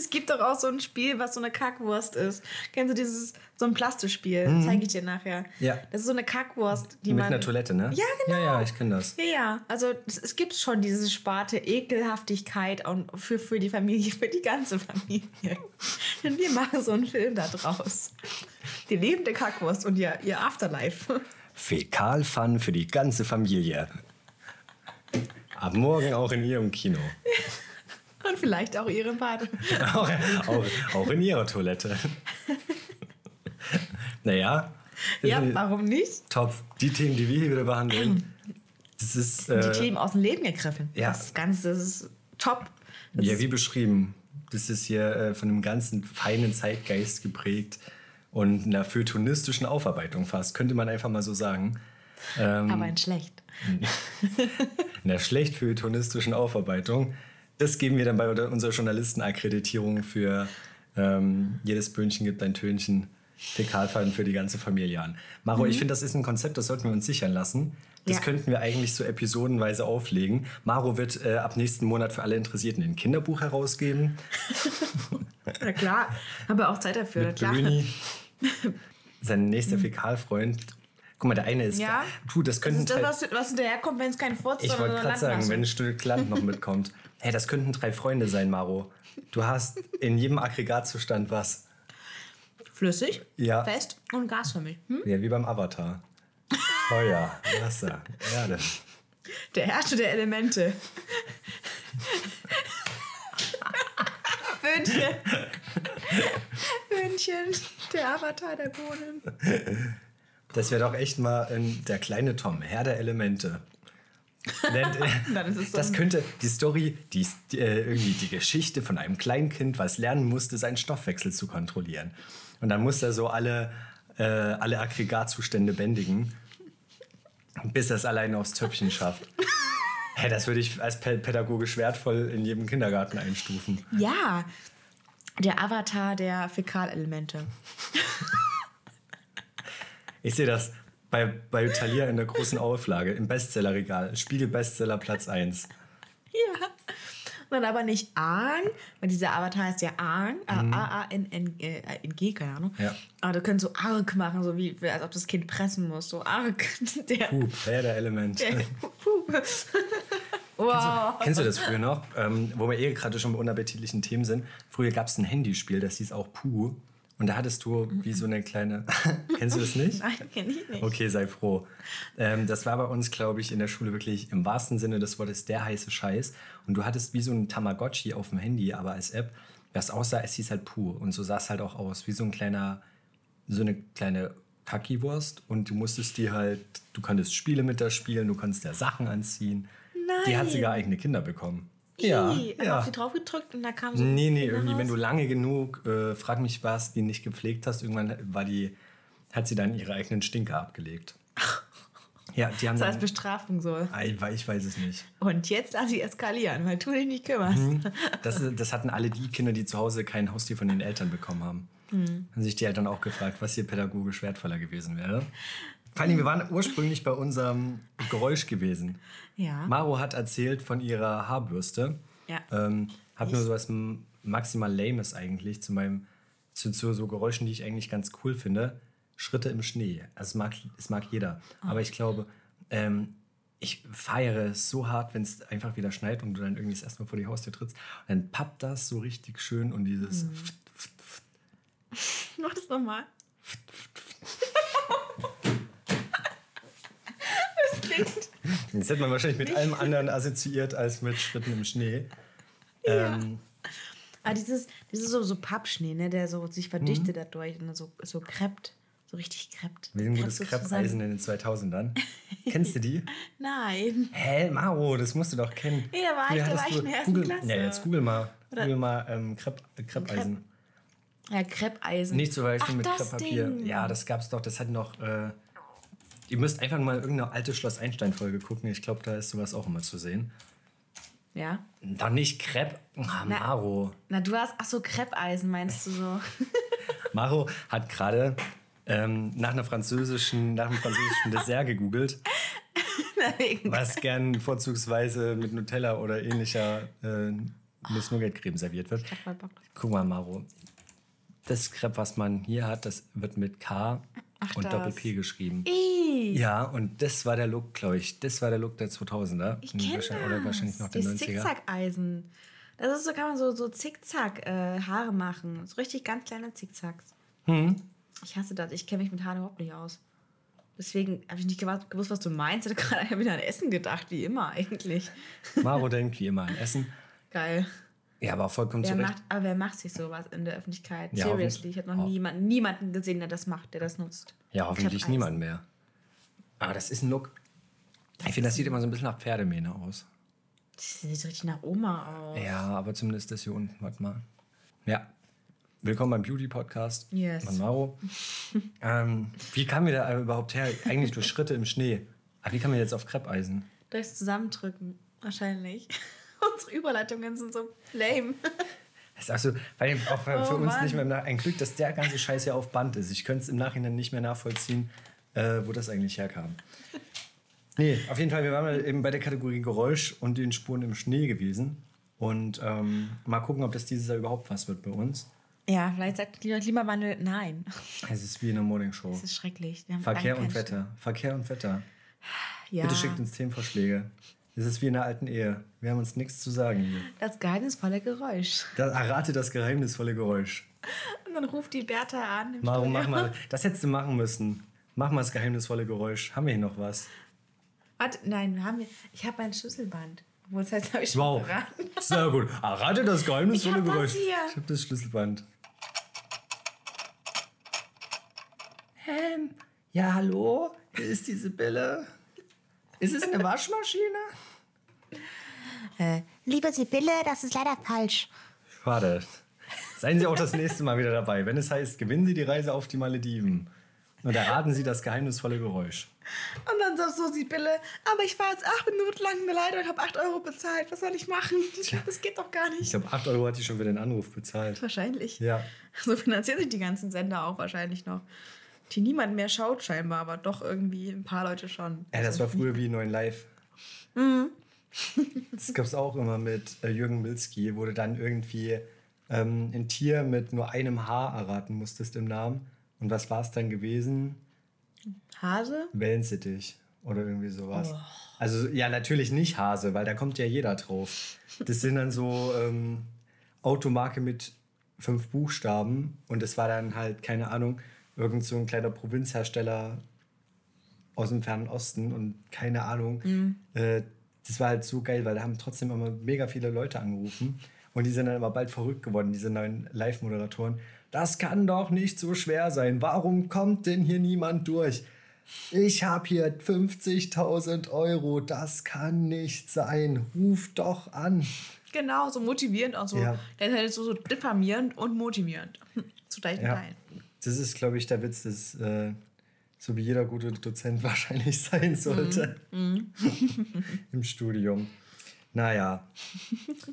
Es gibt doch auch so ein Spiel, was so eine Kackwurst ist. Kennst du dieses, so ein Plastikspiel? Zeige ich dir nachher. Mhm. Ja. Das ist so eine Kackwurst, die Mit man... einer Toilette, ne? Ja, genau. Ja, ja, ich kenne das. Ja, ja, also es, es gibt schon diese Sparte Ekelhaftigkeit und für, für die Familie, für die ganze Familie. <laughs> Und wir machen so einen Film da draus. Die lebende Kackwurst und ihr, ihr Afterlife. <laughs> Fäkalfun für die ganze Familie. Ab morgen auch in Ihrem Kino. <laughs> Und vielleicht auch ihre Bade. <laughs> auch, auch, auch in Ihrer Toilette. <laughs> naja. Ja, warum nicht? Top. Die Themen, die wir hier wieder behandeln. Das ist. Die Äh, Themen aus dem Leben gegriffen. ja. Das Ganze, das ist top. Das Ja, wie beschrieben. Das ist hier äh, von einem ganzen feinen Zeitgeist geprägt und einer feuilletonistischen Aufarbeitung fast, könnte man einfach mal so sagen. Ähm, aber ein schlecht. <laughs> einer schlecht feuilletonistischen Aufarbeitung. Das geben wir dann bei unserer Journalistenakkreditierung für ähm, jedes Böhnchen gibt ein Tönchen. Fäkalfallen für die ganze Familie an. Maro, ich finde, das ist ein Konzept, das sollten wir uns sichern lassen. Das Ja. könnten wir eigentlich so episodenweise auflegen. Maro wird äh, ab nächsten Monat für alle Interessierten ein Kinderbuch herausgeben. <laughs> Na klar, haben wir auch Zeit dafür. mit klar. <laughs> Sein nächster Fäkalfreund. Guck mal, der eine ist. Ja. Du, das Das könnten. ist das, drei- was, was hinterherkommt, wenn es kein Furz ich wollte gerade sagen, wenn ein Stück Land noch <laughs> mitkommt. Hey, das könnten drei Freunde sein, Maro. Du hast in jedem Aggregatzustand was. Flüssig, Ja. fest und gasförmig. Hm? Ja, wie beim Avatar. Feuer, Wasser, Erde. Der Herrscher der Elemente. Böhnchen. Böhnchen. Der Avatar der Bohnen. Das wäre doch echt mal ähm, der kleine Tom, Herr der Elemente. <laughs> das könnte die Story, die, die, äh, irgendwie die Geschichte von einem Kleinkind, was lernen musste, seinen Stoffwechsel zu kontrollieren. Und dann muss er so alle, äh, alle Aggregatzustände bändigen, bis er es alleine aufs Töpfchen schafft. <laughs> Hey, das würde ich als pä- pädagogisch wertvoll in jedem Kindergarten einstufen. Ja. Der Avatar der Fäkalelemente. Ich sehe das bei, bei Thalia in der großen Auflage, im Bestsellerregal. Spiegel-Bestseller Platz 1. Ja. Und dann aber nicht Aang, weil dieser Avatar heißt ja Aang, Mhm. A-A-N-G, keine Ahnung. Ja. Aber du könntest so Arg machen, so wie, als ob das Kind pressen muss. So Arg. Der, Pup, Herr der Elemente. der Puh. <laughs> wow. Kennst du das früher noch? Ähm, wo wir eh gerade schon bei unappetitlichen Themen sind. Früher gab es ein Handyspiel, das hieß auch Puh. Und da hattest du wie so eine kleine. <laughs> Kennst du das nicht? Nein, kenn ich nicht. Okay, sei froh. Ähm, das war bei uns, glaube ich, in der Schule wirklich im wahrsten Sinne des Wortes der heiße Scheiß. Und du hattest wie so ein Tamagotchi auf dem Handy, aber als App, das aussah, es hieß halt Puh. Und so sah es halt auch aus, wie so ein kleiner, so eine kleine Kackiwurst. Und du musstest die halt, du konntest Spiele mit der spielen, du konntest der Sachen anziehen. Die hat sogar eigene Kinder bekommen. Ja, Ih, Dann ja. auf sie drauf gedrückt und da kam so. Nee, nee, irgendwie, wenn raus. du lange genug, äh, frag mich was, die nicht gepflegt hast, irgendwann war die, hat sie dann ihre eigenen Stinker abgelegt. <laughs> Ja, die haben Das heißt dann, Bestrafung so. ich, weiß- ich weiß es nicht. Und jetzt lass ich eskalieren, weil du dich nicht kümmerst. Mhm. <laughs> Das, das hatten alle die Kinder, die zu Hause kein Haustier von den Eltern bekommen haben. Mhm. Haben sich die Eltern auch gefragt, was hier pädagogisch wertvoller gewesen wäre. Vor allem, wir waren ursprünglich bei unserem Geräusch gewesen. Ja. Maro hat erzählt von ihrer Haarbürste. Ja. Ähm, hat nur so was maximal Lames eigentlich zu meinem, zu, zu so Geräuschen, die ich eigentlich ganz cool finde. Schritte im Schnee. Also es mag, es mag jeder. Ah. Aber ich glaube, ähm, ich feiere es so hart, wenn es einfach wieder schneit und du dann irgendwie das erste Mal vor die Haustür trittst. Und dann pappt das so richtig schön und dieses. Mhm. Mach das nochmal. <laughs> das. <laughs> Das hätte man wahrscheinlich mit allem anderen assoziiert als mit Schritten im Schnee. Ähm, Ah, dieses, dieses so, so Pappschnee, ne, der so sich verdichtet dadurch und so, so kreppt. So richtig kreppt. wie ein gutes so Kreppeisen in den 2000ern. Kennst du die? <laughs> Nein. Hä, Maro, das musst du doch kennen. Nee, da war Früher ich- da war ich in der ersten Google, Klasse. Ja, jetzt google mal. Oder- Google mal ähm, Krepp, Kreppeisen. Ja, Kreppeisen. Nicht zu verwechseln Ach, mit das Krepppapier. Ja, das gab's doch. Das hat noch. Äh, ihr müsst einfach mal irgendeine alte Schloss Einstein-Folge gucken. Ich glaube, da ist sowas auch immer zu sehen. Ja. Doch nicht Krepp. Ah, Maro. Na, du hast, ach so, Kreppeisen meinst du so? <laughs> <laughs> Maro hat gerade ähm, nach, einer französischen, nach einem französischen Dessert gegoogelt, was gern vorzugsweise mit Nutella oder ähnlicher äh, Nuss-Nougat-Creme serviert wird. voll Bock. Guck mal, Maro. Das Crepe, was man hier hat, das wird mit K Ach, und das. Doppel-P geschrieben. Ih, Ja, und das war der Look, glaube ich. Das war der Look der 2000er. ich Und kenne wahrscheinlich, das. Oder wahrscheinlich noch der Die 90er. Zickzackeisen. Das ist so, kann man so, so Zickzack äh, Haare machen. So richtig ganz kleine Zickzacks. Hm. Ich hasse das. Ich kenne mich mit Haaren überhaupt nicht aus. Deswegen habe ich nicht gewusst, was du meinst. Ich habe <laughs> gerade wieder an Essen gedacht, wie immer eigentlich. Maro denkt wie immer an Essen. Geil. Ja, aber vollkommen Wer macht, aber wer macht sich sowas in der Öffentlichkeit? Ja, Seriously, ich habe noch hoffentlich- niemanden, gesehen, der das macht, der das nutzt. Ja, hoffentlich niemand mehr. Aber das ist ein Look. ich finde, das sieht immer so ein bisschen nach Pferdemähne aus. Das sieht richtig nach Oma aus. Ja, aber zumindest das hier unten. Warte mal. Ja. Willkommen beim Beauty-Podcast Yes. von Maro. <laughs> ähm, wie kamen wir da überhaupt her? Eigentlich durch Schritte im Schnee. Aber wie kamen wir jetzt auf Kreppeisen? Durchs Zusammendrücken, wahrscheinlich. <laughs> Unsere Überleitungen sind so lame. Das ist auch so, weil auch für, für Oh uns Mann. nicht mehr Nach- ein Glück, dass der ganze Scheiß ja auf Band ist. Ich könnte es im Nachhinein nicht mehr nachvollziehen, äh, wo das eigentlich herkam. Nee, auf jeden Fall, wir waren mal eben bei der Kategorie Geräusch und den Spuren im Schnee gewesen. Und ähm, mal gucken, ob das dieses Jahr überhaupt was wird bei uns. Ja, vielleicht sagt Klima- Klimawandel nein. Es ist wie in einer Morningshow. Das ist schrecklich. Verkehr und Wetter. Verkehr und Wetter. Ja, Bitte schickt uns Themenvorschläge. Es ist wie in einer alten Ehe. Wir haben uns nichts zu sagen hier. das geheimnisvolle Geräusch. Da errate das geheimnisvolle Geräusch. Und dann ruft die Bertha an. Studio. mach mal. Das hättest du machen müssen. Mach mal das geheimnisvolle Geräusch. Haben wir hier noch was? Warte, nein, wir haben hier, ich habe ein Schlüsselband. Obwohl, das heißt, habe ich schon Wow. verraten. Sehr gut. Errate das geheimnisvolle Ich hab Geräusch. hier. Ich habe das Schlüsselband. Ähm, ja, hallo? Hier ist die Sibylle. Ist es eine <laughs> Waschmaschine? Äh, liebe Sibylle, das ist leider falsch. Schade. Seien Sie auch das nächste Mal wieder dabei, wenn es heißt, gewinnen Sie die Reise auf die Malediven. Und erraten Sie das geheimnisvolle Geräusch. Und dann sagt so Sibylle, aber ich war jetzt acht Minuten lang in der Leitung und habe acht Euro bezahlt. Was soll ich machen? Das geht doch gar Ich nicht. glaube, 8 Euro hat die schon für den Anruf bezahlt. Wahrscheinlich. Ja. So finanzieren sich die ganzen Sender auch wahrscheinlich noch. Die niemand mehr schaut scheinbar, aber doch irgendwie ein paar Leute schon. Ja, das war früher wie 9 Live. Mhm. Das gab es auch immer mit äh, Jürgen Milski, wo du dann irgendwie ähm, ein Tier mit nur einem Haar erraten musstest im Namen. Und was war es dann gewesen? Hase? Wellensittich oder irgendwie sowas. Oh. Also ja, natürlich nicht Hase, weil da kommt ja jeder drauf. Das sind dann so ähm, Automarke mit fünf Buchstaben und es war dann halt, keine Ahnung, irgend so ein kleiner Provinzhersteller aus dem fernen Osten und keine Ahnung. Mhm. Äh, das war halt so geil, weil da haben trotzdem immer mega viele Leute angerufen und die sind dann immer bald verrückt geworden, diese neuen Live-Moderatoren. Das kann doch nicht so schwer sein. Warum kommt denn hier niemand durch? Ich habe hier 50.000 Euro. Das kann nicht sein. Ruf doch an. Genau, so motivierend und so. Ja. Der ist halt so, so diffamierend und motivierend. <laughs> Zu gleichen Ja. Teilen. Das ist, glaube ich, der Witz, das äh, so wie jeder gute Dozent <laughs> wahrscheinlich sein sollte im Studium. Naja,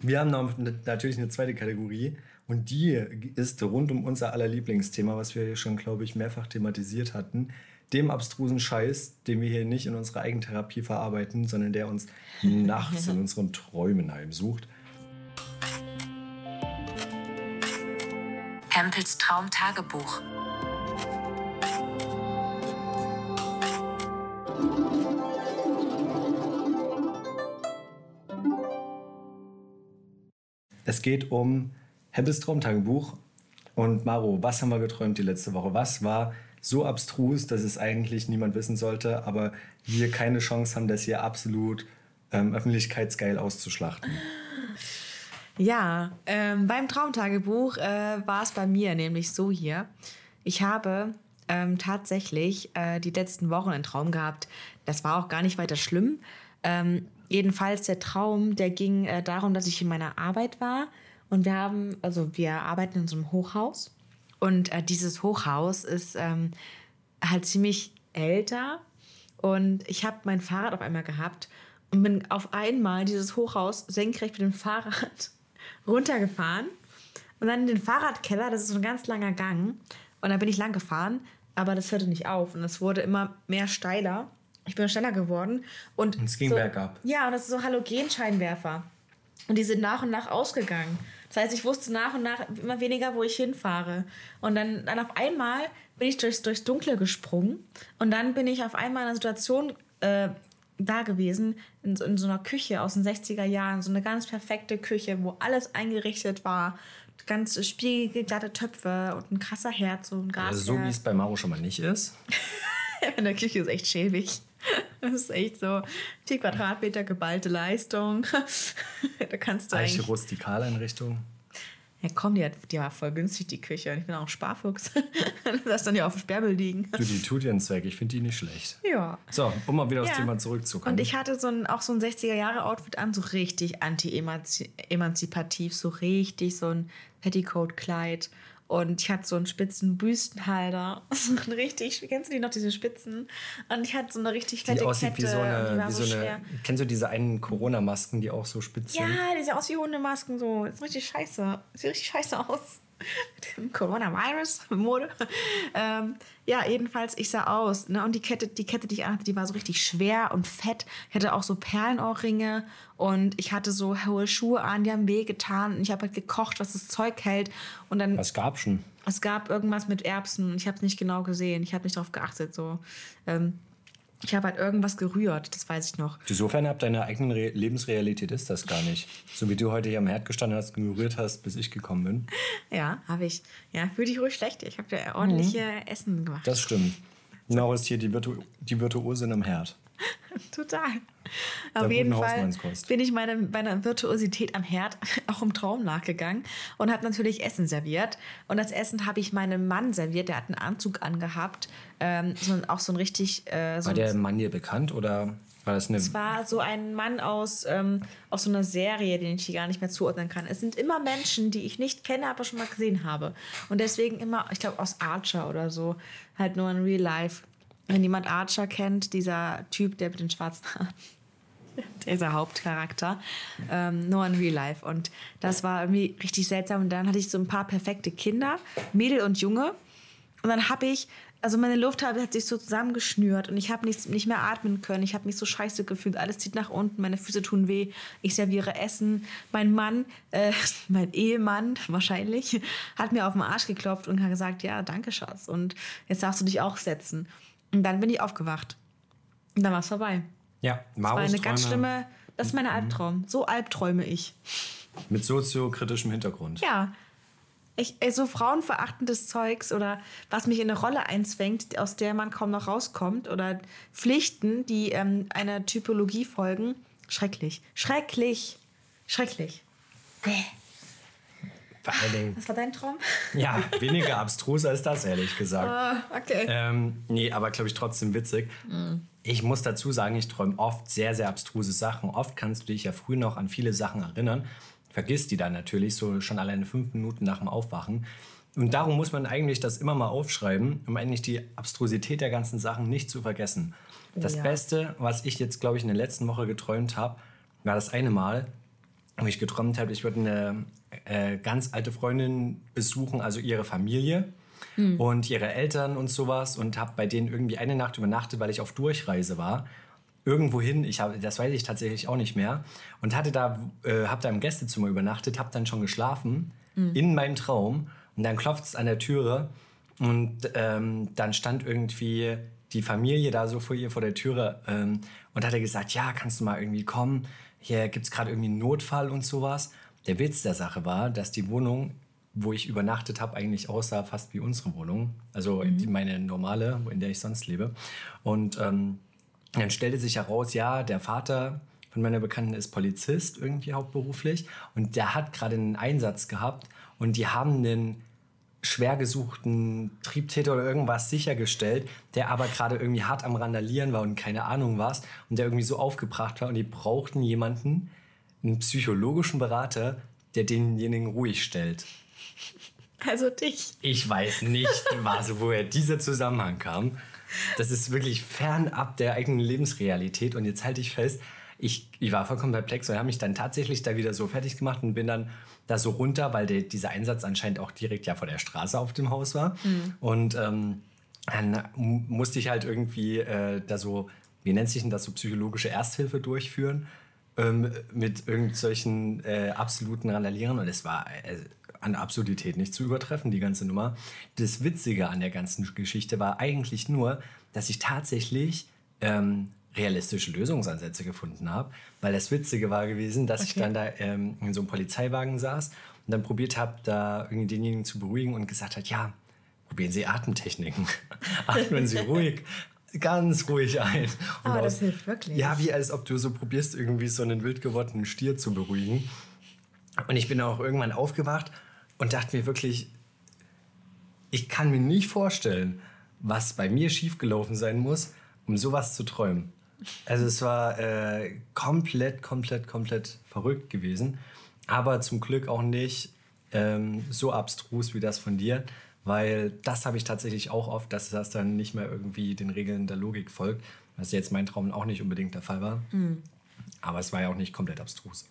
wir haben noch natürlich eine zweite Kategorie und die ist rund um unser aller Lieblingsthema, was wir hier schon, glaube ich, mehrfach thematisiert hatten, dem abstrusen Scheiß, den wir hier nicht in unserer Eigentherapie verarbeiten, sondern der uns nachts in <laughs> unseren Träumen heimsucht. Hempels Traumtagebuch. Es geht um Hempels Traumtagebuch. Und Maro, was haben wir geträumt die letzte Woche? Was war so abstrus, dass es eigentlich niemand wissen sollte, aber wir keine Chance haben, das hier absolut ähm, öffentlichkeitsgeil auszuschlachten? Ja, ähm, beim Traumtagebuch äh, war es bei mir nämlich so hier. Ich habe ähm, tatsächlich äh, die letzten Wochen einen Traum gehabt. Das war auch gar nicht weiter schlimm. Ähm, jedenfalls der Traum, der ging äh, darum, dass ich in meiner Arbeit war. Und wir haben, also wir arbeiten in so einem Hochhaus. Und äh, dieses Hochhaus ist ähm, halt ziemlich älter. Und ich habe mein Fahrrad auf einmal gehabt und bin auf einmal dieses Hochhaus senkrecht mit dem Fahrrad <laughs> runtergefahren. Und dann in den Fahrradkeller, das ist so ein ganz langer Gang. Und da bin ich lang gefahren, aber das hörte nicht auf und es wurde immer mehr steiler. Ich bin schneller geworden und, Und es ging so, bergab. Ja, und das ist so Halogenscheinwerfer. Und die sind nach und nach ausgegangen. Das heißt, ich wusste nach und nach immer weniger, wo ich hinfahre. Und dann, dann auf einmal bin ich durchs, durchs Dunkle gesprungen. Und dann bin ich auf einmal in einer Situation äh, da gewesen, in, in so einer Küche aus den 60er Jahren. So eine ganz perfekte Küche, wo alles eingerichtet war. Ganz spiegelglatte Töpfe und ein krasser Herd, so ein Gasherd. Also so wie es bei Maro schon mal nicht ist. <laughs> In der Küche ist echt schäbig. Das ist echt so 4 Quadratmeter geballte Leistung. <laughs> da kannst du Eiche eigentlich... Rustikaleinrichtung. Ja komm, die, hat, die war voll günstig, die Küche. Und ich bin auch ein Sparfuchs. <laughs> Lass dann ja auf dem Sperrmüll liegen. Du, die tut ihren Zweck. Ich finde die nicht schlecht. Ja. So, um mal wieder aufs Ja. Thema zurückzukommen. Und ich hatte so ein, auch so ein 60er-Jahre-Outfit an, so richtig anti-emanzipativ, so richtig so ein Petticoat-Kleid. Und ich hatte so einen spitzen Büstenhalter. <laughs> So ein richtig, kennst du die noch, diese Spitzen? Und ich hatte so eine richtig fette die aussieht Kette. wie so eine, wie so eine. Kennst du diese einen Corona-Masken, die auch so spitz sind? Ja, die sehen aus wie Hundemasken so. Das ist richtig scheiße. Sieht richtig scheiße aus. Mit dem Coronavirus, Mode. ähm, ja, jedenfalls, ich sah aus. Ne? Und die Kette, die Kette, die ich anhatte, die war so richtig schwer und fett. Ich hatte auch so Perlenohrringe und ich hatte so hohe Schuhe an, die haben weh getan. Und ich habe halt gekocht, was das Zeug hält. Und dann Was gab schon? es gab irgendwas mit Erbsen. Ich habe es nicht genau gesehen. Ich habe nicht darauf geachtet. So. Ähm, ich habe halt irgendwas gerührt, das weiß ich noch. Insofern ab deiner eigenen Re Lebensrealität ist das gar nicht. So wie du heute hier am Herd gestanden hast, gerührt hast, bis ich gekommen bin. Ja, habe ich. Ja, fühle dich ruhig schlecht. Ich habe dir ordentliche Essen gemacht. Das stimmt. Genau ist hier die, Virtu die Virtuosin am Herd. <laughs> Total. Auf jeden Fall bin ich meiner meiner Virtuosität am Herd <laughs> auch im Traum nachgegangen und habe natürlich Essen serviert. Und das Essen habe ich meinem Mann serviert. Der hat einen Anzug angehabt. Ähm, so, auch so ein richtig. Äh, so War der Mann dir bekannt oder war das eine. es war so ein Mann aus, ähm, aus so einer Serie, den ich hier gar nicht mehr zuordnen kann. Es sind immer Menschen, die ich nicht kenne, aber schon mal gesehen habe. Und deswegen immer, ich glaube, aus Archer oder so, halt nur in Real Life. Wenn jemand Archer kennt, dieser Typ, der mit den schwarzen Haaren, <laughs> dieser Hauptcharakter, ähm, nur in Real Life. Und das war irgendwie richtig seltsam. Und dann hatte ich so ein paar perfekte Kinder, Mädel und Junge. Und dann habe ich, also meine Luft hat hat sich so zusammengeschnürt und ich habe nicht, nicht mehr atmen können. Ich habe mich so scheiße gefühlt. Alles zieht nach unten, meine Füße tun weh. Ich serviere Essen. Mein Mann, äh, <laughs> mein Ehemann wahrscheinlich, hat mir auf den Arsch geklopft und hat gesagt, ja, danke Schatz. Und jetzt darfst du dich auch setzen. Und dann bin ich aufgewacht. Und dann war es vorbei. Ja, Das war Maros eine ganz schlimme, das ist mein Albtraum. So albträume ich. mit soziokritischem Hintergrund. Ja. Ich, ey, so frauenverachtendes Zeugs oder was mich in eine Rolle einzwängt, aus der man kaum noch rauskommt oder Pflichten, die ähm, einer Typologie folgen. Schrecklich. Schrecklich. Schrecklich. Bäh. Vor allen Dingen, Was war dein Traum? ja, <laughs> weniger abstrus als das, ehrlich gesagt. Ah, okay. Ähm, nee, aber glaube ich trotzdem witzig. Ich muss dazu sagen, ich träume oft sehr, sehr abstruse Sachen. Oft kannst du dich ja früh noch an viele Sachen erinnern, vergisst die dann natürlich so schon alleine fünf Minuten nach dem Aufwachen. Und darum muss man eigentlich das immer mal aufschreiben, um eigentlich die Abstrusität der ganzen Sachen nicht zu vergessen. Das Ja. Beste, was ich jetzt, glaube ich, in der letzten Woche geträumt habe, war das eine Mal, wo ich geträumt habe, ich würde eine äh, ganz alte Freundin besuchen, also ihre Familie. und ihre Eltern und sowas und habe bei denen irgendwie eine Nacht übernachtet, weil ich auf Durchreise war. Irgendwo hin, ich habe, das weiß ich tatsächlich auch nicht mehr. Und hatte da, äh, habe da im Gästezimmer übernachtet, habe dann schon geschlafen in meinem Traum. Und dann klopft es an der Türe und ähm, dann stand irgendwie die Familie da so vor ihr vor der Türe ähm, und hat er gesagt, ja, kannst du mal irgendwie kommen? Hier gibt es gerade irgendwie einen Notfall und sowas. Der Witz der Sache war, dass die Wohnung, wo ich übernachtet habe, eigentlich aussah fast wie unsere Wohnung. Also die, meine normale, in der ich sonst lebe. Und ähm, dann stellte sich heraus, ja, der Vater von meiner Bekannten ist Polizist irgendwie hauptberuflich und der hat gerade einen Einsatz gehabt und die haben einen schwer gesuchten Triebtäter oder irgendwas sichergestellt, der aber gerade irgendwie hart am Randalieren war und keine Ahnung was und der irgendwie so aufgebracht war und die brauchten jemanden, einen psychologischen Berater, der denjenigen ruhig stellt. Also dich. Ich weiß nicht, was, woher dieser Zusammenhang kam. Das ist wirklich fernab der eigenen Lebensrealität. Und jetzt halte ich fest, ich, ich war vollkommen perplex und habe mich dann tatsächlich da wieder so fertig gemacht und bin dann da so runter, weil der, dieser Einsatz anscheinend auch direkt ja vor der Straße auf dem Haus war. Und ähm, dann mu- musste ich halt irgendwie äh, da so, wie nennt sich denn das, so psychologische Ersthilfe durchführen ähm, mit irgendwelchen äh, absoluten Randalieren und es war äh, an Absurdität nicht zu übertreffen, die ganze Nummer. Das Witzige an der ganzen Geschichte war eigentlich nur, dass ich tatsächlich ähm, realistische Lösungsansätze gefunden habe, weil das Witzige war gewesen, dass ich Okay. dann da ähm, in so einem Polizeiwagen saß und dann probiert habe, da irgendwie denjenigen zu beruhigen und gesagt hat, ja, probieren Sie Atemtechniken. <laughs> Atmen Sie ruhig, ganz ruhig ein. Und Aber das hilft wirklich. Ja, wie als ob du so probierst, irgendwie so einen wild gewordenen Stier zu beruhigen. Und ich bin auch irgendwann aufgewacht und dachte mir wirklich, ich kann mir nicht vorstellen, was bei mir schiefgelaufen sein muss, um sowas zu träumen. Also es war äh, komplett, komplett, komplett verrückt gewesen. Aber zum Glück auch nicht ähm, so abstrus wie das von dir, weil das habe ich tatsächlich auch oft, dass das dann nicht mehr irgendwie den Regeln der Logik folgt, was jetzt mein Traum auch nicht unbedingt der Fall war. Aber es war ja auch nicht komplett abstrus.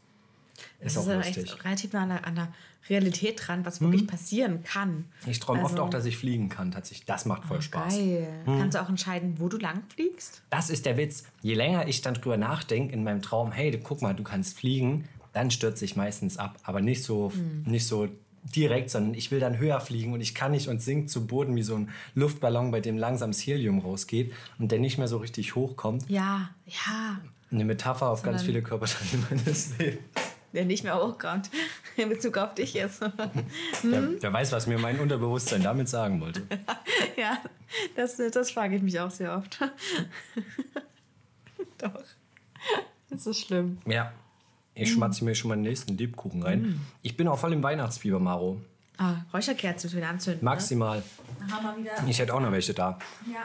Das Ist ist auch lustig. echt relativ nah an der, an der Realität dran, was wirklich passieren kann. Ich träume oft Also- auch, dass ich fliegen kann. Tatsächlich, das macht voll Spaß. Geil. Kannst du auch entscheiden, wo du lang fliegst? Das ist der Witz. Je länger ich dann drüber nachdenke in meinem Traum, hey, guck mal, du kannst fliegen, dann stürze ich meistens ab. Aber nicht so, nicht so direkt, sondern ich will dann höher fliegen und ich kann nicht und sinkt zu Boden wie so ein Luftballon, bei dem langsam das Helium rausgeht und der nicht mehr so richtig hochkommt. Ja, ja. Eine Metapher auf ganz Sondern- viele Körperteile <laughs> meines Lebens. Der nicht mehr hochkommt. <laughs> In Bezug auf dich jetzt. Der, der weiß, was mir mein Unterbewusstsein damit sagen wollte. <laughs> ja, das, das frage ich mich auch sehr oft. <laughs> Doch. Das ist schlimm. Ja, ich schmatze mir schon mal den nächsten Lebkuchen rein. Ich bin auch voll im Weihnachtsfieber, Maro. Ah, Räucherkerze für den Anzünden. Maximal. Ne? Wieder. Ich hätte auch noch welche da. Ja.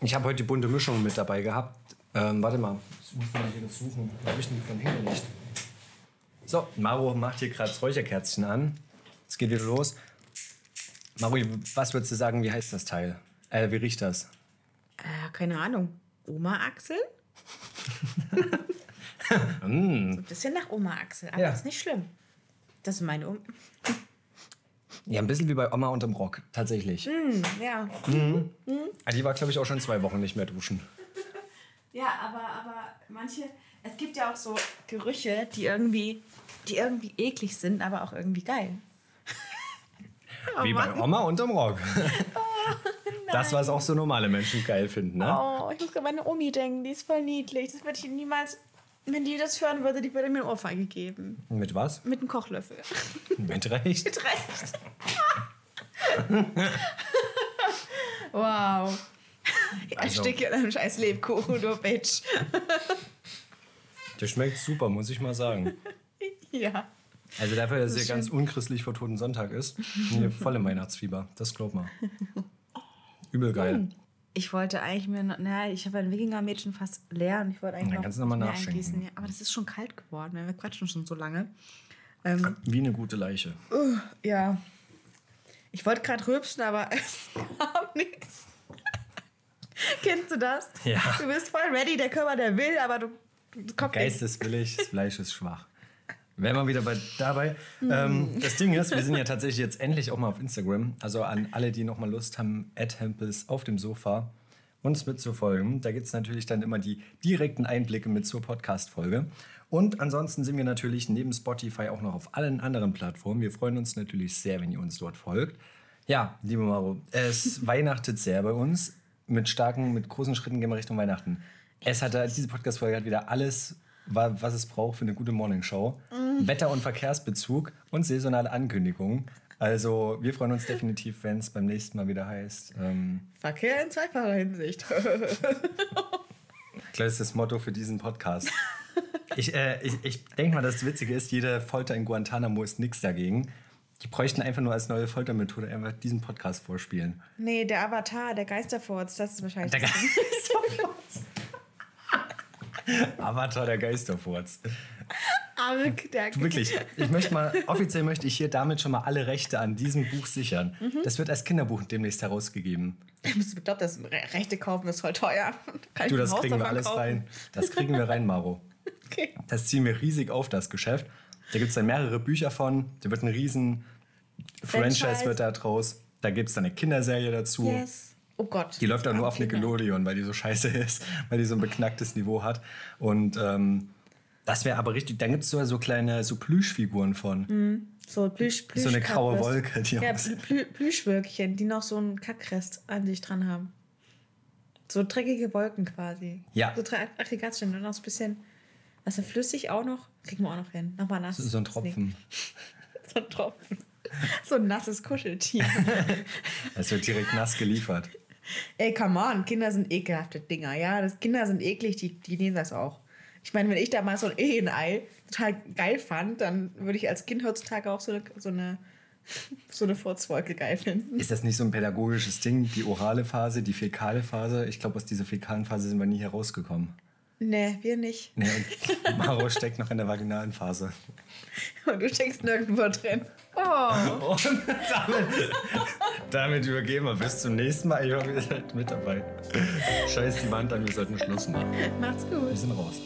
Ich habe heute die bunte Mischung mit dabei gehabt. Ähm, warte mal, ich muss mal hier das suchen. Habe ich denn die von hingelegt? So, Maro macht hier gerade das Räucherkerzchen an. Es geht wieder los. Maro, was würdest du sagen, wie heißt das Teil? Äh, wie riecht das? Äh, keine Ahnung. Oma-Axel? <laughs> So ein bisschen nach Oma-Axel, aber Ja. ist nicht schlimm. Das ist meine Oma. Ja, ein bisschen wie bei Oma unterm Rock, tatsächlich. Ja. Ah, Die war, glaube ich, auch schon zwei Wochen nicht mehr duschen. <laughs> Ja, aber, aber manche, es gibt ja auch so Gerüche, die irgendwie, die irgendwie eklig sind, aber auch irgendwie geil. <laughs> wie bei Oma unterm Rock. <laughs> das, was auch so normale Menschen geil finden, ne? Oh, ich muss an meine Omi denken, die ist voll niedlich. Das würde ich niemals, wenn die das hören würde, die würde mir eine Ohrfeige geben. Mit was? Mit einem Kochlöffel. <laughs> Mit Recht. Mit Recht. wow. Also- Ersticke in einem scheiß Lebkuchen, du Bitch. Der schmeckt super, muss ich mal sagen. Ja. Also dafür, dass es ja ganz unchristlich vor Toten Sonntag ist, hier voll im Weihnachtsfieber. Das glaub mal. Übel geil. Ich wollte eigentlich mir, noch, na, ich habe ein Wikinger-Mädchen fast leer und ich wollte eigentlich noch, kannst du noch nachschenken. Ja, aber das ist schon kalt geworden, weil wir quatschen schon so lange. Ähm, Wie eine gute Leiche. ja. Ich wollte gerade rülpsen, aber <laughs> es kam nichts. Kennst du das? Ja. Du bist voll ready, der Körper, der will, aber du, du kommst Geist ist willig, das Fleisch ist schwach. Wären wir wieder bei, dabei. Ähm, das Ding ist, wir sind ja tatsächlich jetzt endlich auch mal auf Instagram. Also an alle, die noch mal Lust haben, Hempels auf dem Sofa uns mitzufolgen. Da gibt es natürlich dann immer die direkten Einblicke mit zur Podcast-Folge. Und ansonsten sind wir natürlich neben Spotify auch noch auf allen anderen Plattformen. Wir freuen uns natürlich sehr, wenn ihr uns dort folgt. Ja, liebe Maro, es <laughs> weihnachtet sehr bei uns. Mit starken, mit großen Schritten gehen wir Richtung Weihnachten. Es hat, diese Podcast-Folge hat wieder alles, was es braucht für eine gute Morningshow. Wetter- und Verkehrsbezug und saisonale Ankündigungen. Also wir freuen uns definitiv, wenn es beim nächsten Mal wieder heißt. Ähm, Verkehr in zweifacher Hinsicht. Klar ist das Motto für diesen Podcast. Ich, äh, ich, ich denke mal, das Witzige ist, jede Folter in Guantanamo ist nichts dagegen. Die bräuchten einfach nur als neue Foltermethode einfach diesen Podcast vorspielen. nee, der Avatar, der Geisterfurz, das ist wahrscheinlich. Der das Ding. <laughs> <laughs> Avatar der Geisterfurz. Arg, der Du, Wirklich, ich möchte mal, offiziell möchte ich hier damit schon mal alle Rechte an diesem Buch sichern. Das wird als Kinderbuch demnächst herausgegeben. Ich glaube, das Re Rechte kaufen ist voll teuer. Kann Du, das kriegen wir alles kaufen? rein. Das kriegen wir rein, Maro. Okay. Das ziehen wir riesig auf, das Geschäft. Da gibt es dann mehrere Bücher von. Da wird ein riesen Franchise, Franchise. wird da draus. Da gibt es dann eine Kinderserie dazu. Yes. Oh Gott. Die läuft auch nur auf. Nickelodeon, weil die so scheiße <laughs> ist, weil die so ein beknacktes Niveau hat. Und ähm, das wäre aber richtig. Dann gibt es so, so kleine so Plüschfiguren von. So, Plüsch, Plüsch So eine graue. Wolke, die Ja, Plü Plüschwölkchen, die noch so einen Kackrest an sich dran haben. So dreckige Wolken quasi. Ja. So drei Aggregatstände und noch so ein bisschen. Also flüssig auch noch. Kriegen wir auch noch hin. Nochmal nass. So ein Tropfen. <laughs> So ein Tropfen. So ein nasses Kuscheltier. <laughs> Das wird direkt nass geliefert. Ey, come on, Kinder sind ekelhafte Dinger, ja. Das, Kinder sind eklig, die, die nehmen das auch. Ich meine, wenn ich damals so ein Ehenei total geil fand, dann würde ich als Kind heutzutage auch so eine, so eine, <laughs> so eine Furzwolke geil finden. Ist das nicht so ein pädagogisches Ding? Die orale Phase, die fäkale Phase? Ich glaube, aus dieser fäkalen Phase sind wir nie herausgekommen. Nee, wir nicht. Nee, und Maro steckt noch in der vaginalen Phase. <laughs> Und du steckst nirgendwo drin. Oh. Und damit, damit übergeben wir bis zum nächsten Mal. Ich hoffe, ihr seid mit dabei. Scheiß die Wand an, wir sollten Schluss machen. Macht's gut. Wir sind raus.